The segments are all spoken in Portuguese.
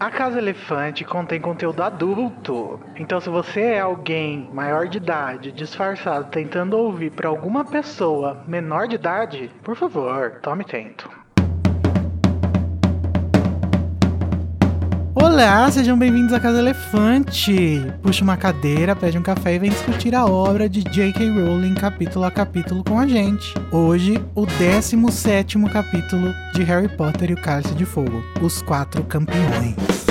A Casa Elefante contém conteúdo adulto. Então, se você é alguém maior de idade, disfarçado, tentando ouvir para alguma pessoa menor de idade, por favor, tome tento. Olá, sejam bem-vindos à Casa Elefante. Puxa uma cadeira, pede um café e vem discutir a obra de J.K. Rowling capítulo a capítulo com a gente. Hoje, o 17 capítulo de Harry Potter e o Cálice de Fogo, Os Quatro Campeões.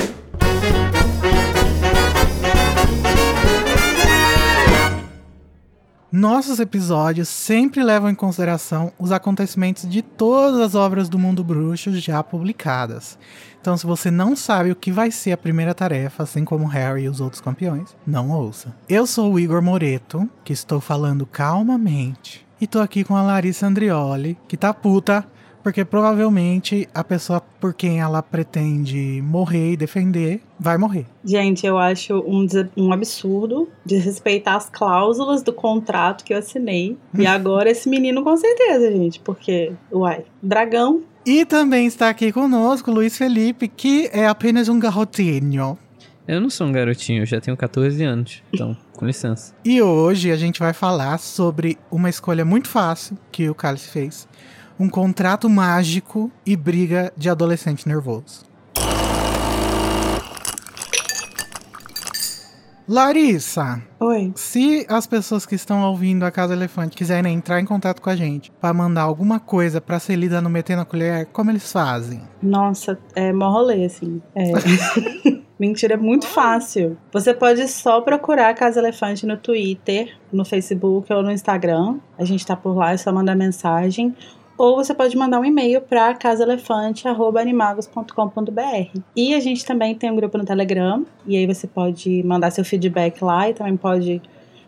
Nossos episódios sempre levam em consideração os acontecimentos de todas as obras do mundo bruxo já publicadas. Então, se você não sabe o que vai ser a primeira tarefa, assim como Harry e os outros campeões, não ouça. Eu sou o Igor Moreto, que estou falando calmamente, e tô aqui com a Larissa Andrioli, que tá puta porque provavelmente a pessoa por quem ela pretende morrer e defender vai morrer. Gente, eu acho um, um absurdo desrespeitar as cláusulas do contrato que eu assinei. e agora esse menino com certeza, gente, porque, uai, dragão. E também está aqui conosco Luiz Felipe, que é apenas um garotinho. Eu não sou um garotinho, eu já tenho 14 anos, então, com licença. E hoje a gente vai falar sobre uma escolha muito fácil que o Cálice fez um contrato mágico e briga de adolescente nervoso. Larissa. Oi. Se as pessoas que estão ouvindo a Casa Elefante quiserem entrar em contato com a gente para mandar alguma coisa para ser lida no Meter na Colher, como eles fazem? Nossa, é mó rolê, assim. É. Mentira, é muito fácil. Você pode só procurar a Casa Elefante no Twitter, no Facebook ou no Instagram. A gente tá por lá, é só mandar mensagem ou você pode mandar um e-mail para casaelefante@animagos.com.br. E a gente também tem um grupo no Telegram, e aí você pode mandar seu feedback lá e também pode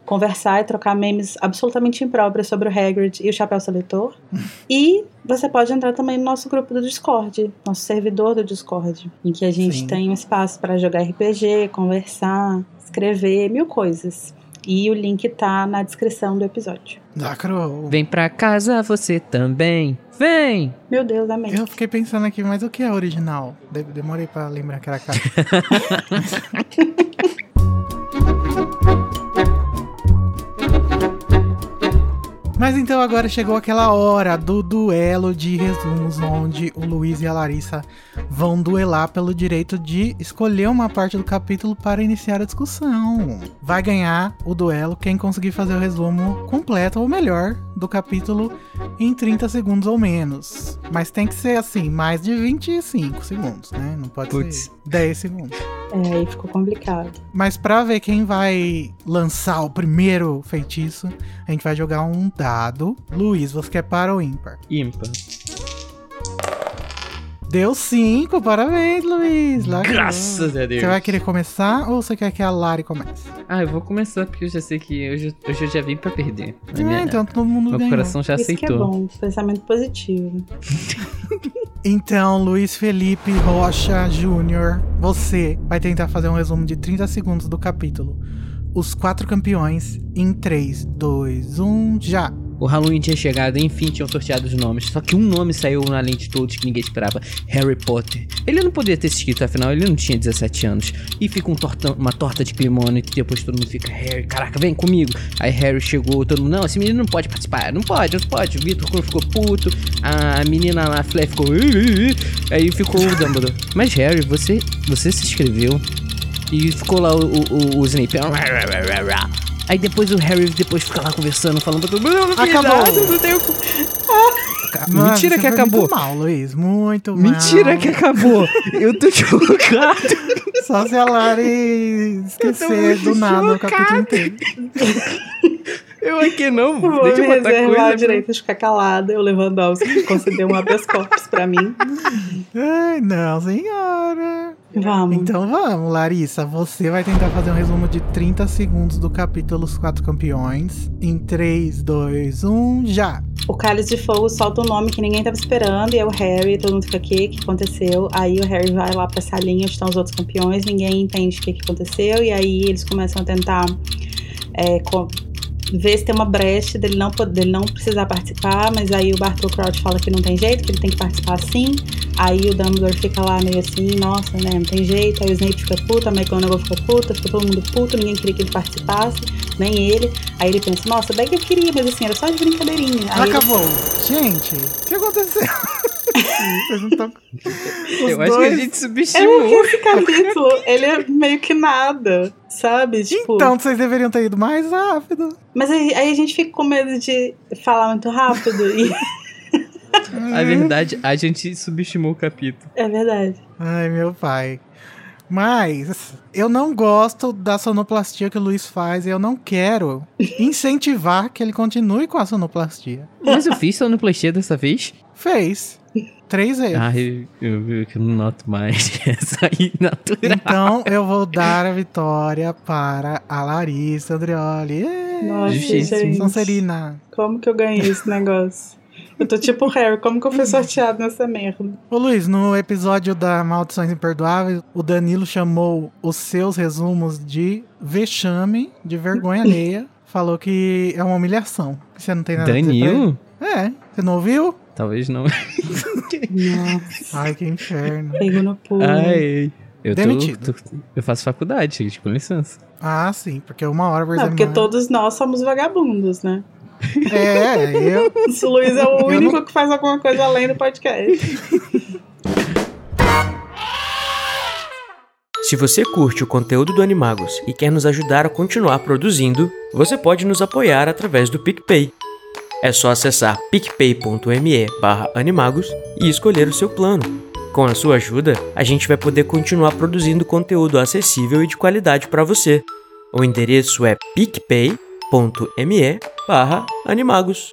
conversar e trocar memes absolutamente impróprios sobre o Hagrid e o Chapéu Seletor. e você pode entrar também no nosso grupo do Discord, nosso servidor do Discord, em que a gente Sim. tem um espaço para jogar RPG, conversar, escrever, mil coisas. E o link tá na descrição do episódio. Lacrou. Vem pra casa você também. Vem! Meu Deus, amém. Eu fiquei pensando aqui, mas o que é original? Demorei pra lembrar que era cara. Mas então agora chegou aquela hora do duelo de resumos, onde o Luiz e a Larissa vão duelar pelo direito de escolher uma parte do capítulo para iniciar a discussão. Vai ganhar o duelo quem conseguir fazer o resumo completo ou melhor do capítulo em 30 segundos ou menos. Mas tem que ser assim, mais de 25 segundos, né? Não pode Puts. ser 10 segundos. É, aí ficou complicado. Mas para ver quem vai lançar o primeiro feitiço, a gente vai jogar um dado. Luiz, você quer para ou ímpar? Ímpar. Deu cinco, parabéns, Luiz. Lá Graças a Deus. Você vai querer começar ou você quer que a Lari comece? Ah, eu vou começar porque eu já sei que hoje, hoje eu já vim pra perder. É, minha, então todo mundo Meu ganhou. coração já Isso aceitou. que é bom, pensamento positivo. então, Luiz Felipe Rocha Júnior, você vai tentar fazer um resumo de 30 segundos do capítulo. Os quatro campeões em 3, 2, 1, já! O Halloween tinha chegado enfim tinham sorteado os nomes. Só que um nome saiu na lente de todos que ninguém esperava: Harry Potter. Ele não podia ter se escrito, afinal, ele não tinha 17 anos. E fica um torta, uma torta de climão e depois todo mundo fica: Harry, caraca, vem comigo. Aí Harry chegou, todo mundo: Não, esse menino não pode participar. Não pode, não pode. O Vitor ficou puto. A menina lá, a Flé, ficou. Aí ficou o Dumbledore. Mas Harry, você, você se inscreveu. E ficou lá o, o, o Snape. Aí depois o Harry depois fica lá conversando, falando pra todo mundo. Acabou. Não tenho... Mano, Mentira que acabou. Muito mal, Luiz. Muito mal. Mentira que acabou. Eu tô chocado. Só se a Lari esquecer do nada o capítulo inteiro. Eu aqui não. Vou Deixa me eu botar reservar coisa. o direito de ficar calada. O Lewandowski concedeu um habeas corpus pra mim. Ai, não, senhora. Vamos. Então vamos, Larissa. Você vai tentar fazer um resumo de 30 segundos do capítulo Os Quatro Campeões. Em 3, 2, 1, já! O Cálice de Fogo solta um nome que ninguém tava esperando, e é o Harry, todo mundo fica aqui, o que aconteceu? Aí o Harry vai lá pra salinha onde estão os outros campeões, ninguém entende o que, que aconteceu, e aí eles começam a tentar é, vê se tem uma brecha dele não, dele não precisar participar, mas aí o Bartol Crouch fala que não tem jeito, que ele tem que participar sim. Aí o Dumbledore fica lá meio assim, nossa, né, não tem jeito. Aí o Snape fica puto, a McGonagall fica puta, fica todo mundo puto, ninguém queria que ele participasse, nem ele. Aí ele pensa, nossa, bem que eu queria, mas assim, era só de brincadeirinha. Aí ele- Acabou. Gente, o que aconteceu? Vocês não estão. Eu acho que a gente É subestimou. porque esse capítulo, ele é meio que nada, sabe? Tipo, Então, vocês deveriam ter ido mais rápido. Mas aí, aí a gente fica com medo de falar muito rápido e A verdade, a gente subestimou o capítulo. é verdade. Ai, meu pai. Mas eu não gosto da sonoplastia que o Luiz faz e eu não quero incentivar que ele continue com a sonoplastia. Mas eu fiz sonoplastia dessa vez? Fez. Três vezes. Ah, eu, eu, eu não noto mais. Essa aí natural. Então eu vou dar a vitória para a Larissa Andreoli. Ê, Nossa, gente. Sonserina. Como que eu ganhei esse negócio? Eu tô tipo o Harry, como que eu fui sorteado nessa merda? Ô Luiz, no episódio da Maldições Imperdoáveis, o Danilo chamou os seus resumos de vexame, de vergonha alheia. Falou que é uma humilhação. Que você não tem nada a dizer Danilo? É, você não ouviu? Talvez não. Nossa, Ai, que inferno. pego no pulo. Ai. Eu, tô, Demitido. tô- eu faço faculdade, gente, com licença. Ah, sim, porque uma hora Não, porque semana. todos nós somos vagabundos, né? É, eu. O Luiz é o Eu único não- que faz alguma coisa além do podcast. Se você curte o conteúdo do Animagos e quer nos ajudar a continuar produzindo, você pode nos apoiar através do PicPay. É só acessar picpay.me animagos e escolher o seu plano. Com a sua ajuda, a gente vai poder continuar produzindo conteúdo acessível e de qualidade para você. O endereço é picpay.me animagos.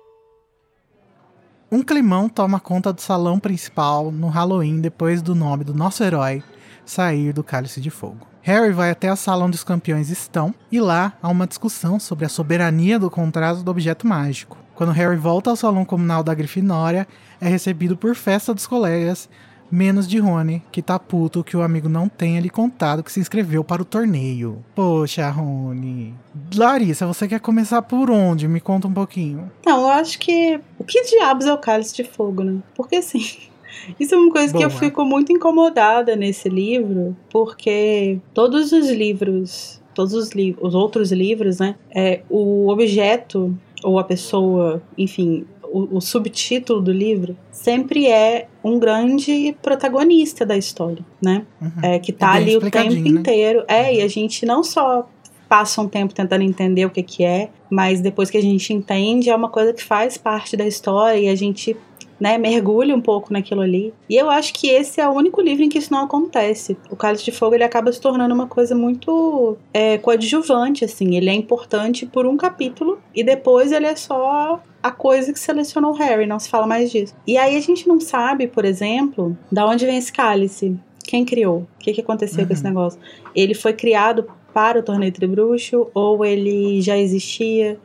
Um climão toma conta do salão principal no Halloween depois do nome do nosso herói sair do Cálice de Fogo. Harry vai até o salão dos campeões estão e lá há uma discussão sobre a soberania do contrato do objeto mágico. Quando Harry volta ao salão comunal da Grifinória, é recebido por festa dos colegas, menos de Rony, que tá puto que o amigo não tenha lhe contado que se inscreveu para o torneio. Poxa, Rony. Larissa, você quer começar por onde? Me conta um pouquinho. Não, eu acho que. O que diabos é o cálice de fogo, né? Porque assim. Isso é uma coisa que eu Boa. fico muito incomodada nesse livro, porque todos os livros, todos os, li os outros livros, né? É, o objeto, ou a pessoa, enfim, o, o subtítulo do livro, sempre é um grande protagonista da história, né? Uhum. é, que tá bem ali o tempo né? inteiro. É, e a gente não só passa um tempo tentando entender o que que é, mas depois que a gente entende, é uma coisa que faz parte da história e a gente, né, mergulha um pouco naquilo ali. E eu acho que esse é o único livro em que isso não acontece. O Cálice de Fogo, ele acaba se tornando uma coisa muito é, coadjuvante, assim. Ele é importante por um capítulo e depois ele é só a coisa que selecionou Harry, não se fala mais disso. E aí a gente não sabe, por exemplo, da onde vem esse cálice. Quem criou? O que, que aconteceu com esse Uhum. negócio? Ele foi criado para o torneio tribruxo ou ele já existia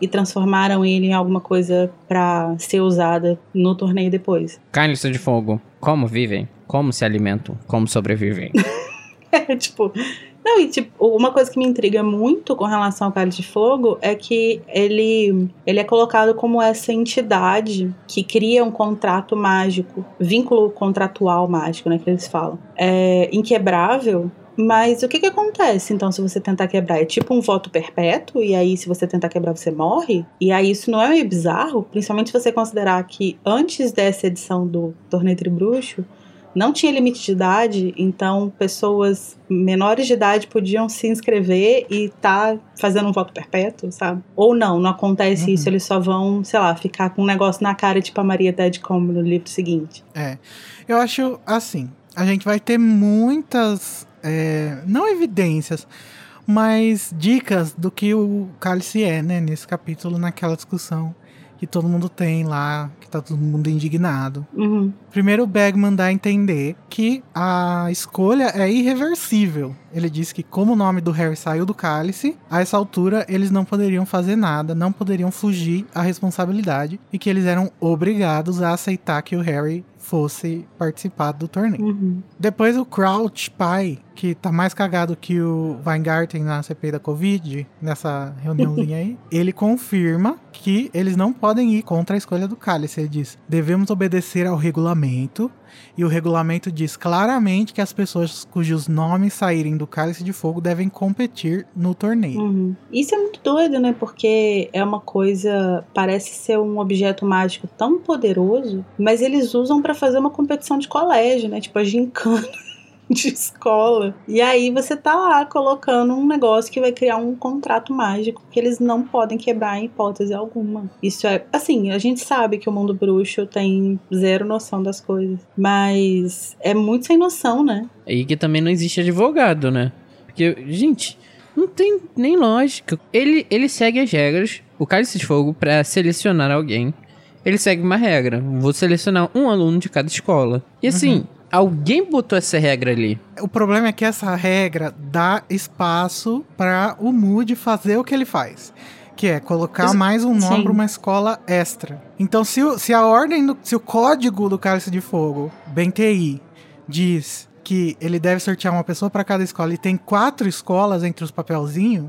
e transformaram ele em alguma coisa para ser usada no torneio depois? Cálice de fogo. Como vivem? Como se alimentam? Como sobrevivem? É, tipo. Não, e tipo, uma coisa que me intriga muito com relação ao Cálice de Fogo é que ele, ele é colocado como essa entidade que cria um contrato mágico, vínculo contratual mágico, né, que eles falam. É inquebrável, mas o que que acontece então se você tentar quebrar? É tipo um voto perpétuo, e aí se você tentar quebrar você morre? E aí isso não é meio bizarro? Principalmente se você considerar que antes dessa edição do Torneio Tribruxo, não tinha limite de idade, então pessoas menores de idade podiam se inscrever e tá fazendo um voto perpétuo, sabe? Ou não, não acontece Uhum. isso, eles só vão, sei lá, ficar com um negócio na cara, tipo a Maria Tedcombe no livro seguinte. É. Eu acho assim, a gente vai ter muitas, é, não evidências, mas dicas do que o cálice é, né? Nesse capítulo, naquela discussão que todo mundo tem lá, que tá todo mundo indignado. Uhum. Primeiro, o Bagman dá a entender que a escolha é irreversível. Ele diz que, como o nome do Harry saiu do cálice, a essa altura eles não poderiam fazer nada, não poderiam fugir à responsabilidade e que eles eram obrigados a aceitar que o Harry fosse participar do torneio. Uhum. Depois o Crouch pai, que tá mais cagado que o Weingarten na CPI da Covid, nessa reuniãozinha aí, ele confirma que eles não podem ir contra a escolha do cálice. Ele diz: devemos obedecer ao regulamento. E o regulamento diz claramente que as pessoas cujos nomes saírem do cálice de fogo devem competir no torneio. Uhum. Isso é muito doido, né? Porque é uma coisa. Parece ser um objeto mágico tão poderoso, mas eles usam pra fazer uma competição de colégio, né? Tipo a gincana. De escola. E aí você tá lá colocando um negócio que vai criar um contrato mágico que eles não podem quebrar em hipótese alguma. Isso é. Assim, a gente sabe que o mundo bruxo tem zero noção das coisas. Mas é muito sem noção, né? E que também não existe advogado, né? Porque, gente, não tem nem lógica. Ele, ele segue as regras, o cálice de fogo, pra selecionar alguém. Ele segue uma regra. Vou selecionar um aluno de cada escola. E assim, alguém botou essa regra ali. O problema é que essa regra dá espaço para o Moody fazer o que ele faz. Que é colocar Ex- mais um nome para uma escola extra. Então, se, o- se a ordem, do, se o código do Cálice de Fogo, bem TI, diz que ele deve sortear uma pessoa para cada escola e tem quatro escolas entre os papelzinhos,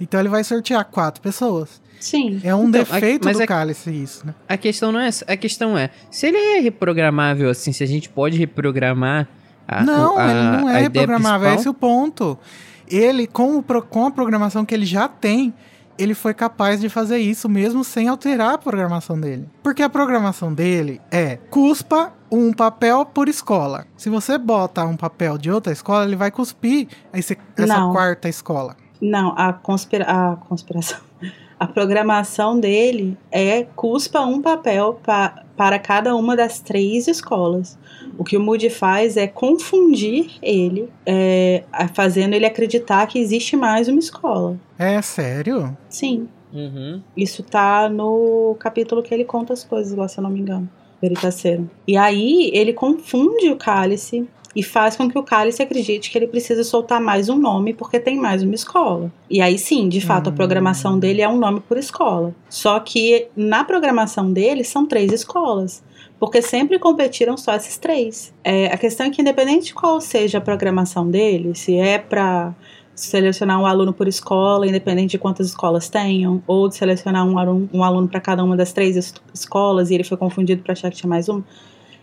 então ele vai sortear quatro pessoas. Sim. É um Então, defeito mas do é- Cálice isso, né? A questão não é essa. A questão é, se ele é reprogramável assim, se a gente pode reprogramar a, não, a, ele não a é reprogramável, esse é principal, o ponto. Ele, com, o com a programação que ele já tem, ele foi capaz de fazer isso mesmo sem alterar a programação dele. Porque a programação dele é cuspa um papel por escola. Se você bota um papel de outra escola, ele vai cuspir esse- essa Não. quarta escola. Não, a, conspira a conspiração. A programação dele é cuspa um papel pa para cada uma das três escolas. O que o Moody faz é confundir ele, é, fazendo ele acreditar que existe mais uma escola. É sério? Sim, Uhum. isso tá no capítulo que ele conta as coisas lá, se eu não me engano. Veritaceiro. E aí ele confunde o cálice e faz com que o cálice acredite que ele precisa soltar mais um nome porque tem mais uma escola. E aí sim, de fato, a Hum. programação dele é um nome por escola. Só que na programação dele são três escolas. Porque sempre competiram só esses três. É, a questão é que, independente de qual seja a programação dele, se é para selecionar um aluno por escola, independente de quantas escolas tenham, ou de selecionar um aluno, um aluno para cada uma das três es- escolas e ele foi confundido para achar que tinha mais um.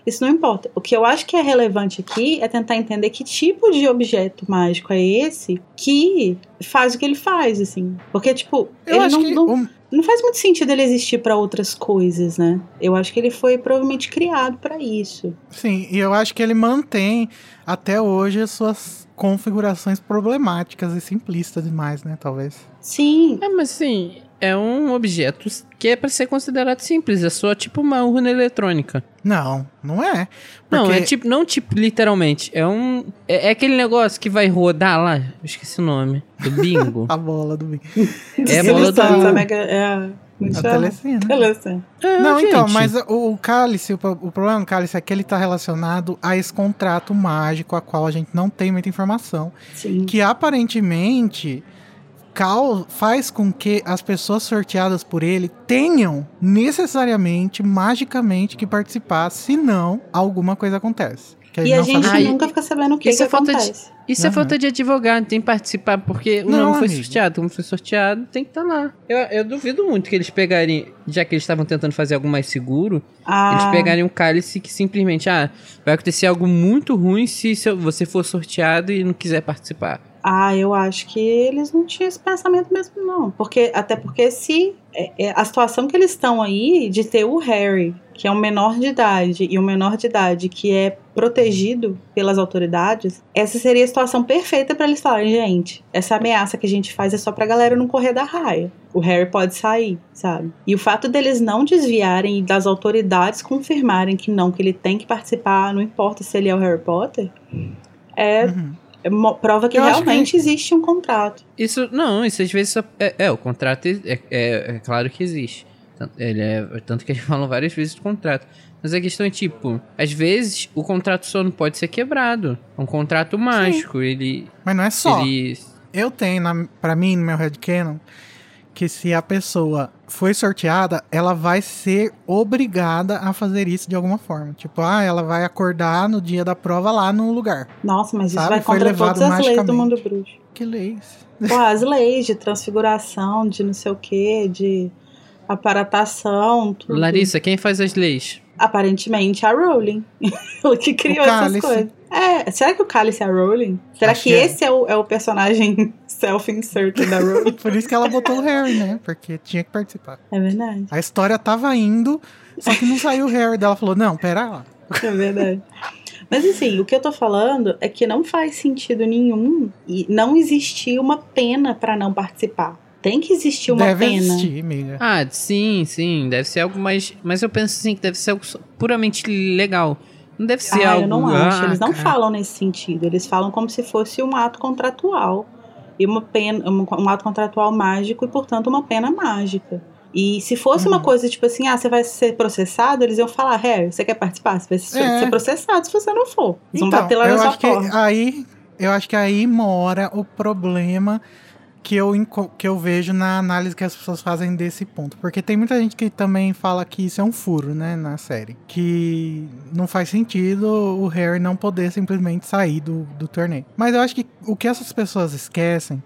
Isso não importa. O que eu acho que é relevante aqui é tentar entender que tipo de objeto mágico é esse que faz o que ele faz, assim. Porque, tipo, Eu ele acho não, que não, não faz muito sentido ele existir para outras coisas, né? Eu acho que ele foi provavelmente criado para isso. Sim, e eu acho que ele mantém até hoje as suas configurações problemáticas e simplistas demais, né? Talvez. Sim, É, mas assim, é um objeto que é pra ser considerado simples. É só tipo uma urna eletrônica. Não, não é. Não, Porque- é tipo, não tipo literalmente. É um. É, é aquele negócio que vai rodar lá. Eu esqueci o nome. Do bingo. A bola do bem. É a bola do- a mega, é a, como A telecena. Telecena. É, Não, então, gente. mas o, o cálice, o, o problema do cálice é que ele tá relacionado a esse contrato mágico, a qual a gente não tem muita informação. Sim. Que aparentemente faz com que as pessoas sorteadas por ele tenham necessariamente, magicamente, que participar, senão alguma coisa acontece. Que E a gente sabe- e- nunca fica sabendo o que, isso que é falta de- acontece. Isso é Aham. falta de advogado, tem que participar, porque o Não, nome foi amigo. sorteado. Como foi sorteado, tem que estar lá. Eu, eu duvido muito que eles pegarem, já que eles estavam tentando fazer algo mais seguro, Ah, eles pegarem um cálice que simplesmente, ah, vai acontecer algo muito ruim se você for sorteado e não quiser participar. Ah, eu acho que eles não tinham esse pensamento mesmo, não. Porque, até porque se é, é, a situação que eles estão aí de ter o Harry, que é um menor de idade, e um menor de idade que é protegido pelas autoridades, essa seria a situação perfeita para eles falarem, gente, essa ameaça que a gente faz é só pra galera não correr da raia. O Harry pode sair, sabe? E o fato deles não desviarem e das autoridades confirmarem que não, que ele tem que participar, não importa se ele é o Harry Potter, é Uhum. É prova que Eu realmente existe um contrato. Isso, não, isso às vezes só, é, é, o contrato é, é- é claro que existe. Tanto- Ele é, tanto que eles falam várias vezes do contrato. Mas a questão é tipo, às vezes o contrato só não pode ser quebrado. É um contrato mágico. Ele. Mas não é só. ele Eu tenho, na, pra mim, no meu headcanon, que se a pessoa foi sorteada, ela vai ser obrigada a fazer isso de alguma forma. Tipo, ah, ela vai acordar no dia da prova lá no lugar. Nossa, mas isso Sabe, vai foi contra todas as leis do mundo bruxo. Que leis. Pô, as leis de transfiguração, de não sei o que, de aparatação, tudo. Larissa, quem faz as leis? Aparentemente a Rowling. Ela que criou essas coisas. É, será que o Cálice é a Rowling? Será Acho que, que é. esse é o, é o personagem self-insert da Rowling? Por isso que ela botou o Harry, né? Porque tinha que participar. é verdade. A história tava indo, só que não saiu o Harry. Daí ela falou, não, pera lá. É verdade. Mas assim, o que eu tô falando é que não faz sentido nenhum e não existir uma pena pra não participar. Tem que existir uma Deve pena. existir, amiga. Ah, sim, sim. Deve ser algo mais. Mas eu penso assim que deve ser algo puramente legal. Não deve ser Ah, algo. eu não acho. ah, Eles não cara. falam nesse sentido. Eles falam como se fosse um ato contratual. E uma pena, um, um ato contratual mágico e, portanto, uma pena mágica. E se fosse uma Uhum. coisa tipo assim, ah, você vai ser processado, eles iam falar, Harry, você quer participar? Você vai ser, É. ser processado se você não for. Eles vão Então, bater lá eu na sua acho que porta. aí, eu acho que aí mora o problema que eu, que eu vejo na análise que as pessoas fazem desse ponto. Porque tem muita gente que também fala que isso é um furo, né, na série. Que não faz sentido o Harry não poder simplesmente sair do, do torneio. Mas eu acho que o que essas pessoas esquecem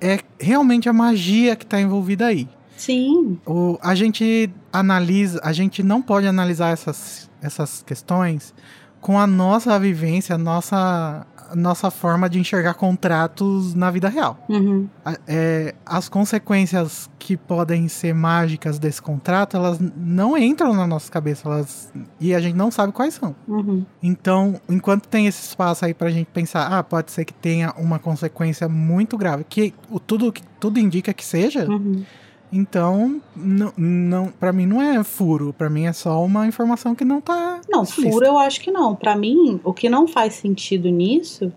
é realmente a magia que tá envolvida aí. Sim. O, a gente analisa, a gente não pode analisar essas, essas questões com a nossa vivência, a nossa, nossa forma de enxergar contratos na vida real. Uhum. A- é, as consequências que podem ser mágicas desse contrato, elas não entram na nossa cabeça, elas, e a gente não sabe quais são. Uhum. Então, enquanto tem esse espaço aí pra gente pensar, ah, pode ser que tenha uma consequência muito grave, que o, tudo, que tudo indica que seja, Uhum. Então, não, não, para mim não é furo, pra mim é só uma informação que não tá. Não, explícita. furo eu acho que não. Pra mim, o que não faz sentido nisso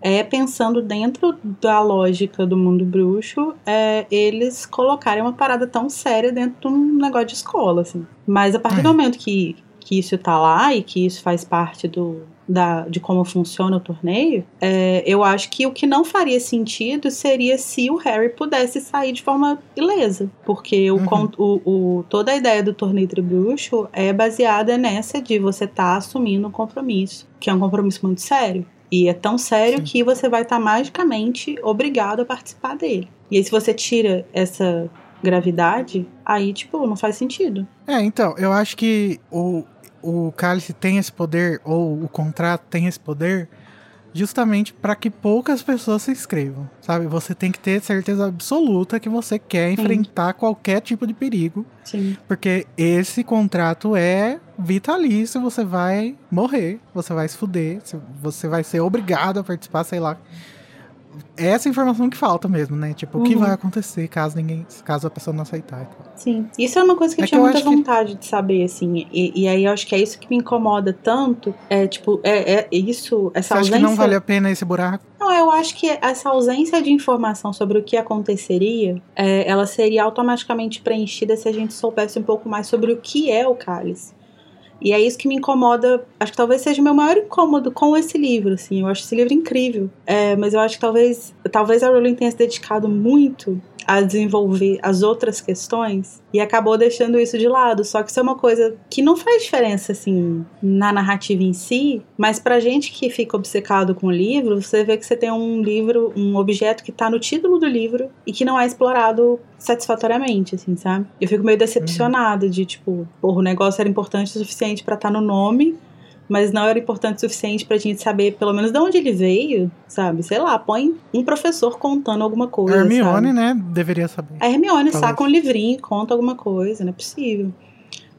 é pensando dentro da lógica do mundo bruxo, é eles colocarem uma parada tão séria dentro de um negócio de escola, assim. Mas a partir É. do momento que, que isso tá lá e que isso faz parte do, da, de como funciona o torneio, é, eu acho que o que não faria sentido seria se o Harry pudesse sair de forma ilesa. Porque o, Uhum. o, o- toda a ideia do torneio tribruxo é baseada nessa de você estar assumindo um compromisso, que é um compromisso muito sério. E é tão sério Sim. que você vai estar magicamente obrigado a participar dele. E aí, se você tira essa gravidade, aí, tipo, não faz sentido. É, então, eu acho que o, o cálice tem esse poder, ou o contrato tem esse poder, justamente para que poucas pessoas se inscrevam, sabe? Você tem que ter certeza absoluta que você quer enfrentar qualquer tipo de perigo, Sim. porque esse contrato é vitalício, você vai morrer, você vai se fuder, você vai ser obrigado a participar, sei lá. É essa informação que falta mesmo, né? Tipo, o que Uhum. vai acontecer caso ninguém, caso a pessoa não aceitar. Sim. Isso é uma coisa que É eu que tinha eu muita acho que- vontade de saber, assim. E, e aí eu acho que é isso que me incomoda tanto. É, tipo, é, é isso, essa Você acha ausência. que não vale a pena esse buraco? Não, eu acho que essa ausência de informação sobre o que aconteceria, é, ela seria automaticamente preenchida se a gente soubesse um pouco mais sobre o que é o cálice. E é isso que me incomoda. Acho que talvez seja o meu maior incômodo com esse livro, assim. Eu acho esse livro incrível. É, mas eu acho que talvez, talvez a Rowling tenha se dedicado muito a desenvolver as outras questões e acabou deixando isso de lado. Só que isso é uma coisa que não faz diferença, assim, na narrativa em si, mas pra gente que fica obcecado com o livro, você vê que você tem um livro, um objeto que tá no título do livro e que não é explorado satisfatoriamente, assim, sabe? Eu fico meio decepcionada de, tipo, porra, o negócio era importante o suficiente pra estar no nome, mas não era importante o suficiente pra gente saber pelo menos de onde ele veio, sabe? Sei lá, põe um professor contando alguma coisa. A Hermione, sabe? né? Deveria saber. A Hermione Talvez. saca um livrinho conta alguma coisa, não é possível.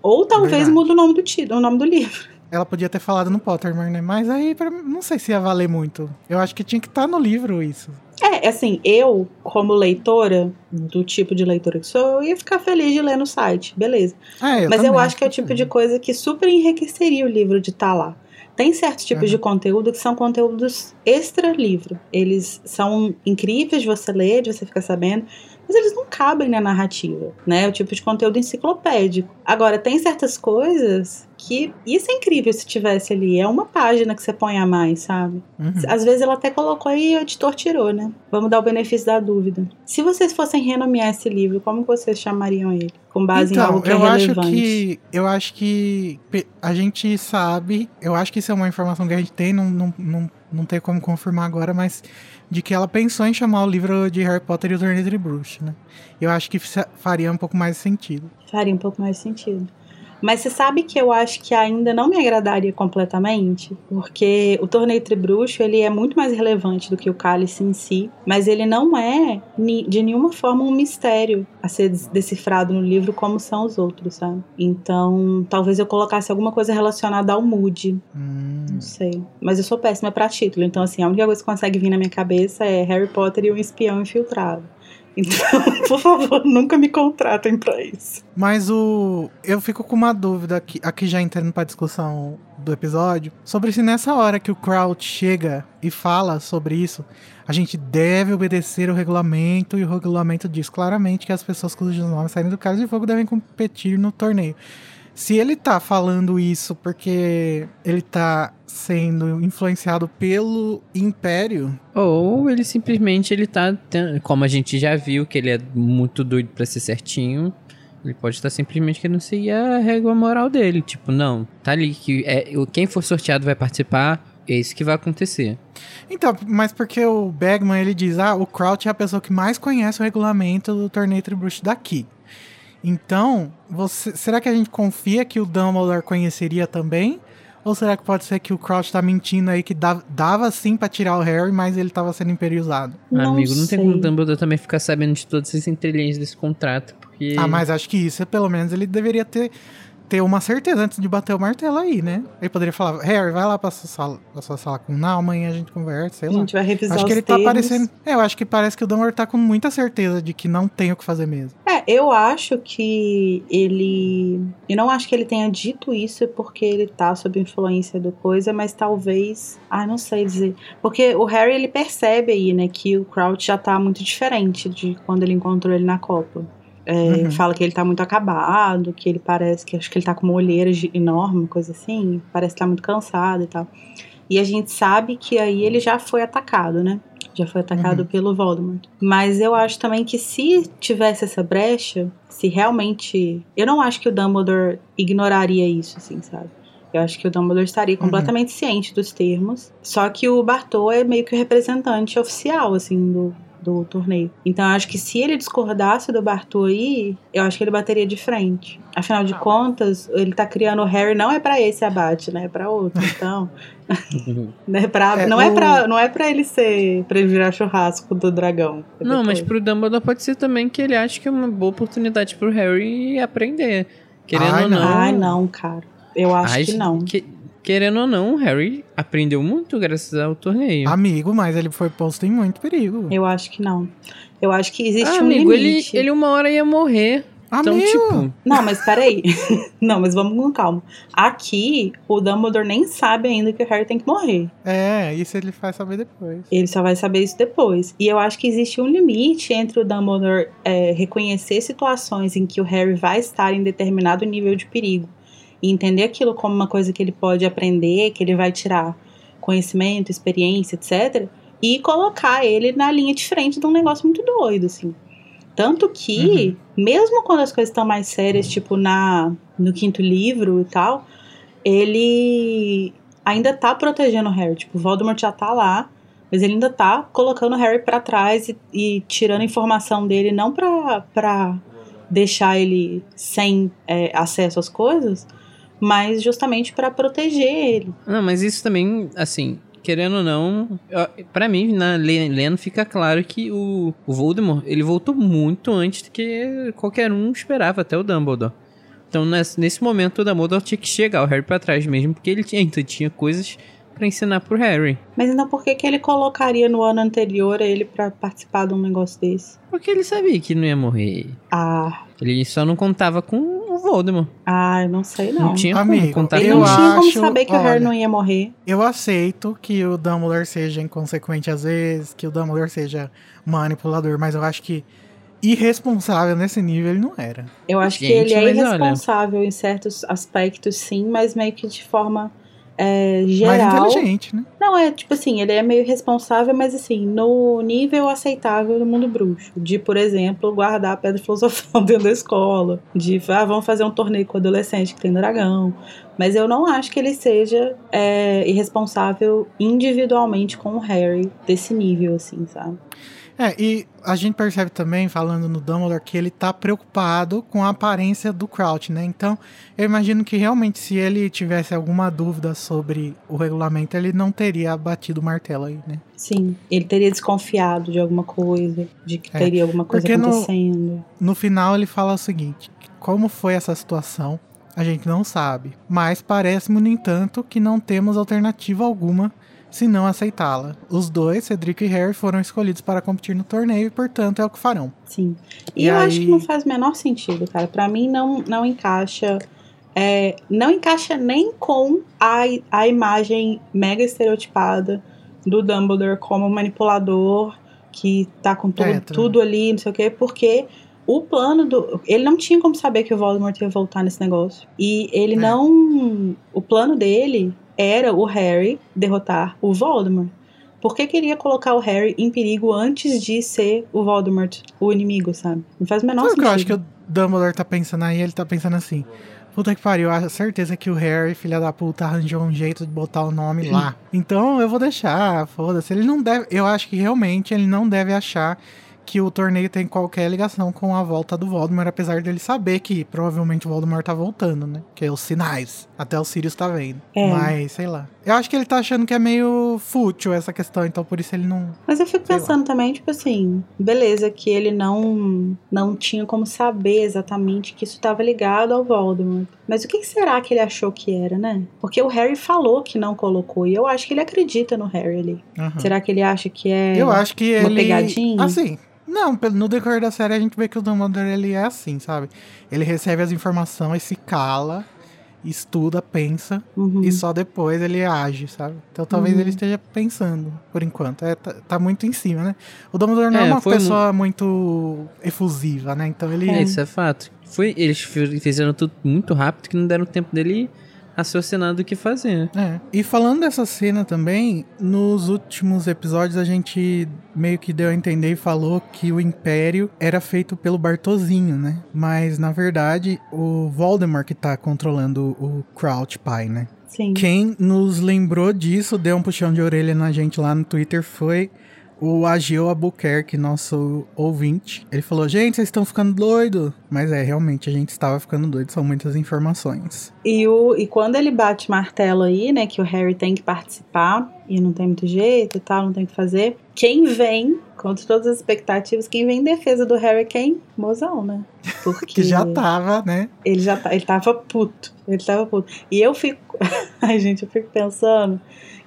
Ou talvez Verdade. muda o nome do título, o nome do livro. Ela podia ter falado no Pottermore, né? Mas aí, pra não sei se ia valer muito. Eu acho que tinha que estar no livro isso. É, assim, eu, como leitora, do tipo de leitora que sou, eu ia ficar feliz de ler no site, beleza. Ah, eu Mas eu acho que é o tipo de coisa que super enriqueceria o livro de estar lá. Tem certos tipos Uhum. de conteúdo que são conteúdos extra livro. Eles são incríveis de você ler, de você ficar sabendo. mas eles não cabem na narrativa, né? É o tipo de conteúdo enciclopédico. Agora, tem certas coisas que isso é incrível se tivesse ali. É uma página que você põe a mais, sabe? Uhum. Às vezes ela até colocou e o editor tirou, né? Vamos dar o benefício da dúvida. Se vocês fossem renomear esse livro, como vocês chamariam ele? Com base em Então, algo que eu é acho que eu acho que a gente sabe, eu acho que isso é uma informação que a gente tem, não, não, não, não tem como confirmar agora, mas de que ela pensou em chamar o livro de Harry Potter e o Torneio de Bruxo, né? Eu acho que fa- faria um pouco mais sentido. Faria um pouco mais sentido. Mas você sabe que eu acho que ainda não me agradaria completamente, porque o torneio tribruxo ele é muito mais relevante do que o cálice em si, mas ele não é de nenhuma forma um mistério a ser decifrado no livro como são os outros, sabe? Então, talvez eu colocasse alguma coisa relacionada ao Moody, Hum. não sei. Mas eu sou péssima pra título, então assim, a única coisa que consegue vir na minha cabeça é Harry Potter e um espião infiltrado. Então, por favor, nunca me contratem pra isso. Mas o. Eu fico com uma dúvida aqui, aqui já entrando pra discussão do episódio, sobre se nessa hora que o Crouch chega e fala sobre isso, a gente deve obedecer o regulamento, e o regulamento diz claramente que as pessoas cujos nomes saírem do Cálice de Fogo devem competir no torneio. Se ele tá falando isso porque ele tá sendo influenciado pelo Império, Ou ele simplesmente ele tá. Como a gente já viu que ele é muito doido pra ser certinho. Ele pode estar simplesmente querendo seguir a regra moral dele. Tipo, não, tá ali que é, quem for sorteado vai participar, é isso que vai acontecer. Então, mas porque o Bagman ele diz: ah, o Crouch é a pessoa que mais conhece o regulamento do torneio Tribruxo daqui. Então, você, será que a gente confia que o Dumbledore conheceria também? Ou será que pode ser que o Crouch tá mentindo aí que dava, dava sim pra tirar o Harry, mas ele tava sendo imperiosado? Não Amigo, não tem sei. como o Dumbledore também ficar sabendo de todas as entrelinhas desse contrato, porque... Ah, mas acho que isso, pelo menos, ele deveria ter, ter uma certeza antes de bater o martelo aí, né? Ele poderia falar, Harry, vai lá pra sua sala, pra sua sala com não, amanhã a gente conversa, sei A lá. gente vai revisar Acho que ele tá termos. parecendo. É, eu acho que parece que o Dumbledore tá com muita certeza de que não tem o que fazer mesmo. É, eu acho que ele. Eu não acho que ele tenha dito isso porque ele tá sob influência do coisa, mas talvez. Ah, não sei dizer. Porque o Harry ele percebe aí, né, que o Crouch já tá muito diferente de quando ele encontrou ele na Copa. É, Uhum. Fala que ele tá muito acabado, que ele parece que acho que ele tá com uma olheira enorme, coisa assim. Parece que tá muito cansado e tal. E a gente sabe que aí ele já foi atacado, né? Já foi atacado Uhum. pelo Voldemort. Mas eu acho também que se tivesse essa brecha, se realmente. Eu não acho que o Dumbledore ignoraria isso, assim, sabe? Eu acho que o Dumbledore estaria Uhum. completamente ciente dos termos. Só que o Bartô é meio que o representante oficial, assim, do, do torneio. Então eu acho que se ele discordasse do Bartô aí, eu acho que ele bateria de frente. Afinal de contas, ele tá criando o Harry não é pra esse abate, né? É pra outro. Então. né, pra, É, não, é o- pra, não é pra ele ser. pra ele virar churrasco do dragão. Não, mas pro Dumbledore pode ser também que ele acha que é uma boa oportunidade pro Harry aprender. Querendo Ai, ou não. não. Ai, não, cara. Eu acho Ai, que não. que- querendo ou não, o Harry aprendeu muito graças ao torneio. Amigo, mas ele foi posto em muito perigo. Eu acho que não. Eu acho que existe Ah, um amigo, ele, limite. ele uma hora ia morrer. Então, Amigo! tipo, Não, mas peraí. não, mas vamos com calma. Aqui, o Dumbledore nem sabe ainda que o Harry tem que morrer. É, isso ele faz saber depois. Ele só vai saber isso depois. E eu acho que existe um limite entre o Dumbledore é, reconhecer situações em que o Harry vai estar em determinado nível de perigo e entender aquilo como uma coisa que ele pode aprender, que ele vai tirar conhecimento, experiência, etc. E colocar ele na linha de frente de um negócio muito doido, assim. Tanto que, mesmo quando as coisas estão mais sérias, tipo na no quinto livro e tal, ele ainda tá protegendo o Harry. Tipo, o Voldemort já tá lá, mas ele ainda tá colocando o Harry pra trás e, e tirando informação dele, não pra, pra deixar ele sem é, acesso às coisas, mas justamente pra proteger ele. Não, mas isso também, assim, querendo ou não, pra mim, na le- lendo, fica claro que o, o Voldemort, ele voltou muito antes do que qualquer um esperava, até o Dumbledore. Então, nesse, nesse momento, o Dumbledore tinha que chegar o Harry pra trás mesmo, porque ele tinha, ainda tinha coisas pra ensinar pro Harry. Mas então por que, que ele colocaria no ano anterior ele pra participar de um negócio desse? Porque ele sabia que não ia morrer. Ah, Ele só não contava com o Voldemort. ah, eu não sei Não, não. tinha Amigo, como contar Ele eu não tinha como acho- saber que o Harry olha, não ia morrer. Eu aceito que o Dumbledore seja inconsequente às vezes, que o Dumbledore seja manipulador, mas eu acho que irresponsável nesse nível ele não era. Eu acho que Gente, ele é mas olha- irresponsável em certos aspectos, sim, mas meio que de forma é, Mais geral. inteligente, né? Não, é tipo assim, ele é meio responsável, mas assim, no nível aceitável do mundo bruxo. De, por exemplo, guardar a pedra filosofal dentro da escola. De, ah, vamos fazer um torneio com adolescente que tem dragão. Mas eu não acho que ele seja é, irresponsável individualmente com o Harry desse nível, assim, sabe? É, e a gente percebe também, falando no Dumbledore, que ele tá preocupado com a aparência do Crouch, né? Então, eu imagino que realmente se ele tivesse alguma dúvida sobre o regulamento, ele não teria batido o martelo aí, né? Sim, ele teria desconfiado de alguma coisa, de que É, teria alguma coisa porque no- acontecendo. No final ele fala o seguinte: como foi essa situação, a gente não sabe. Mas parece-me, no entanto, que não temos alternativa alguma se não aceitá-la. Os dois, Cedric e Harry, foram escolhidos para competir no torneio e, portanto, é o que farão. Sim. E, E eu acho aí- que não faz o menor sentido, cara. Pra mim não, não encaixa. é, não encaixa nem com a, a imagem mega estereotipada do Dumbledore como manipulador que tá com tudo, É, tudo ali, não sei o quê, porque o plano do. Ele não tinha como saber que o Voldemort ia voltar nesse negócio. E ele É. não. O plano dele era o Harry derrotar o Voldemort. Por que queria colocar o Harry em perigo antes de ser o Voldemort, o inimigo, sabe? Não faz o menor Sabe o que sentido. eu acho que o Dumbledore tá pensando aí? Ele tá pensando assim. Puta que pariu, acho certeza que o Harry, filha da puta, arranjou um jeito de botar o nome lá. Então eu vou deixar, foda-se. Ele não deve. Eu acho que realmente ele não deve achar que o torneio tem qualquer ligação com a volta do Voldemort, apesar dele saber que provavelmente o Voldemort tá voltando, né? Que é os sinais. Até o Sirius tá vendo. É. Mas, sei lá. Eu acho que ele tá achando que é meio fútil essa questão, então por isso ele não. Mas eu fico Sei lá. pensando também, tipo assim, beleza, que ele não não tinha como saber exatamente que isso estava ligado ao Voldemort. Mas o que será que ele achou que era, né? Porque o Harry falou que não colocou, e eu acho que ele acredita no Harry ali. Aham. Será que ele acha que é. Eu acho que uma ele. pegadinha? Assim. Não, no decorrer da série a gente vê que o Dumbledore ele é assim, sabe? Ele recebe as informações, se cala, estuda, pensa Uhum. e só depois ele age, sabe? Então talvez Uhum. ele esteja pensando, por enquanto. É, tá, tá muito em cima, né? O Dumbledore não é, É, uma pessoa muito efusiva, né? Então ele. É, isso é fato. Foi, eles fi- fizeram tudo muito rápido que não deram tempo dele raciocinar do que fazer. É. E falando dessa cena também, nos últimos episódios a gente meio que deu a entender e falou que o Império era feito pelo Bartozinho, né? Mas na verdade o Voldemort que tá controlando o Crouch Pie, né? Sim. Quem nos lembrou disso, deu um puxão de orelha na gente lá no Twitter foi o Ageu Albuquerque, nosso ouvinte. Ele falou: Gente, vocês estão ficando doido. Mas é, realmente a gente estava ficando doido, são muitas informações. E, o, e quando ele bate martelo aí, né, que o Harry tem que participar e não tem muito jeito e tal, não tem o que fazer. Quem vem, contra todas as expectativas, quem vem em defesa do Harry é quem? Mozão, né? Porque Que já tava, né? ele já tá, ele tava puto. Ele tava puto. E eu fico. Ai, gente, eu fico pensando.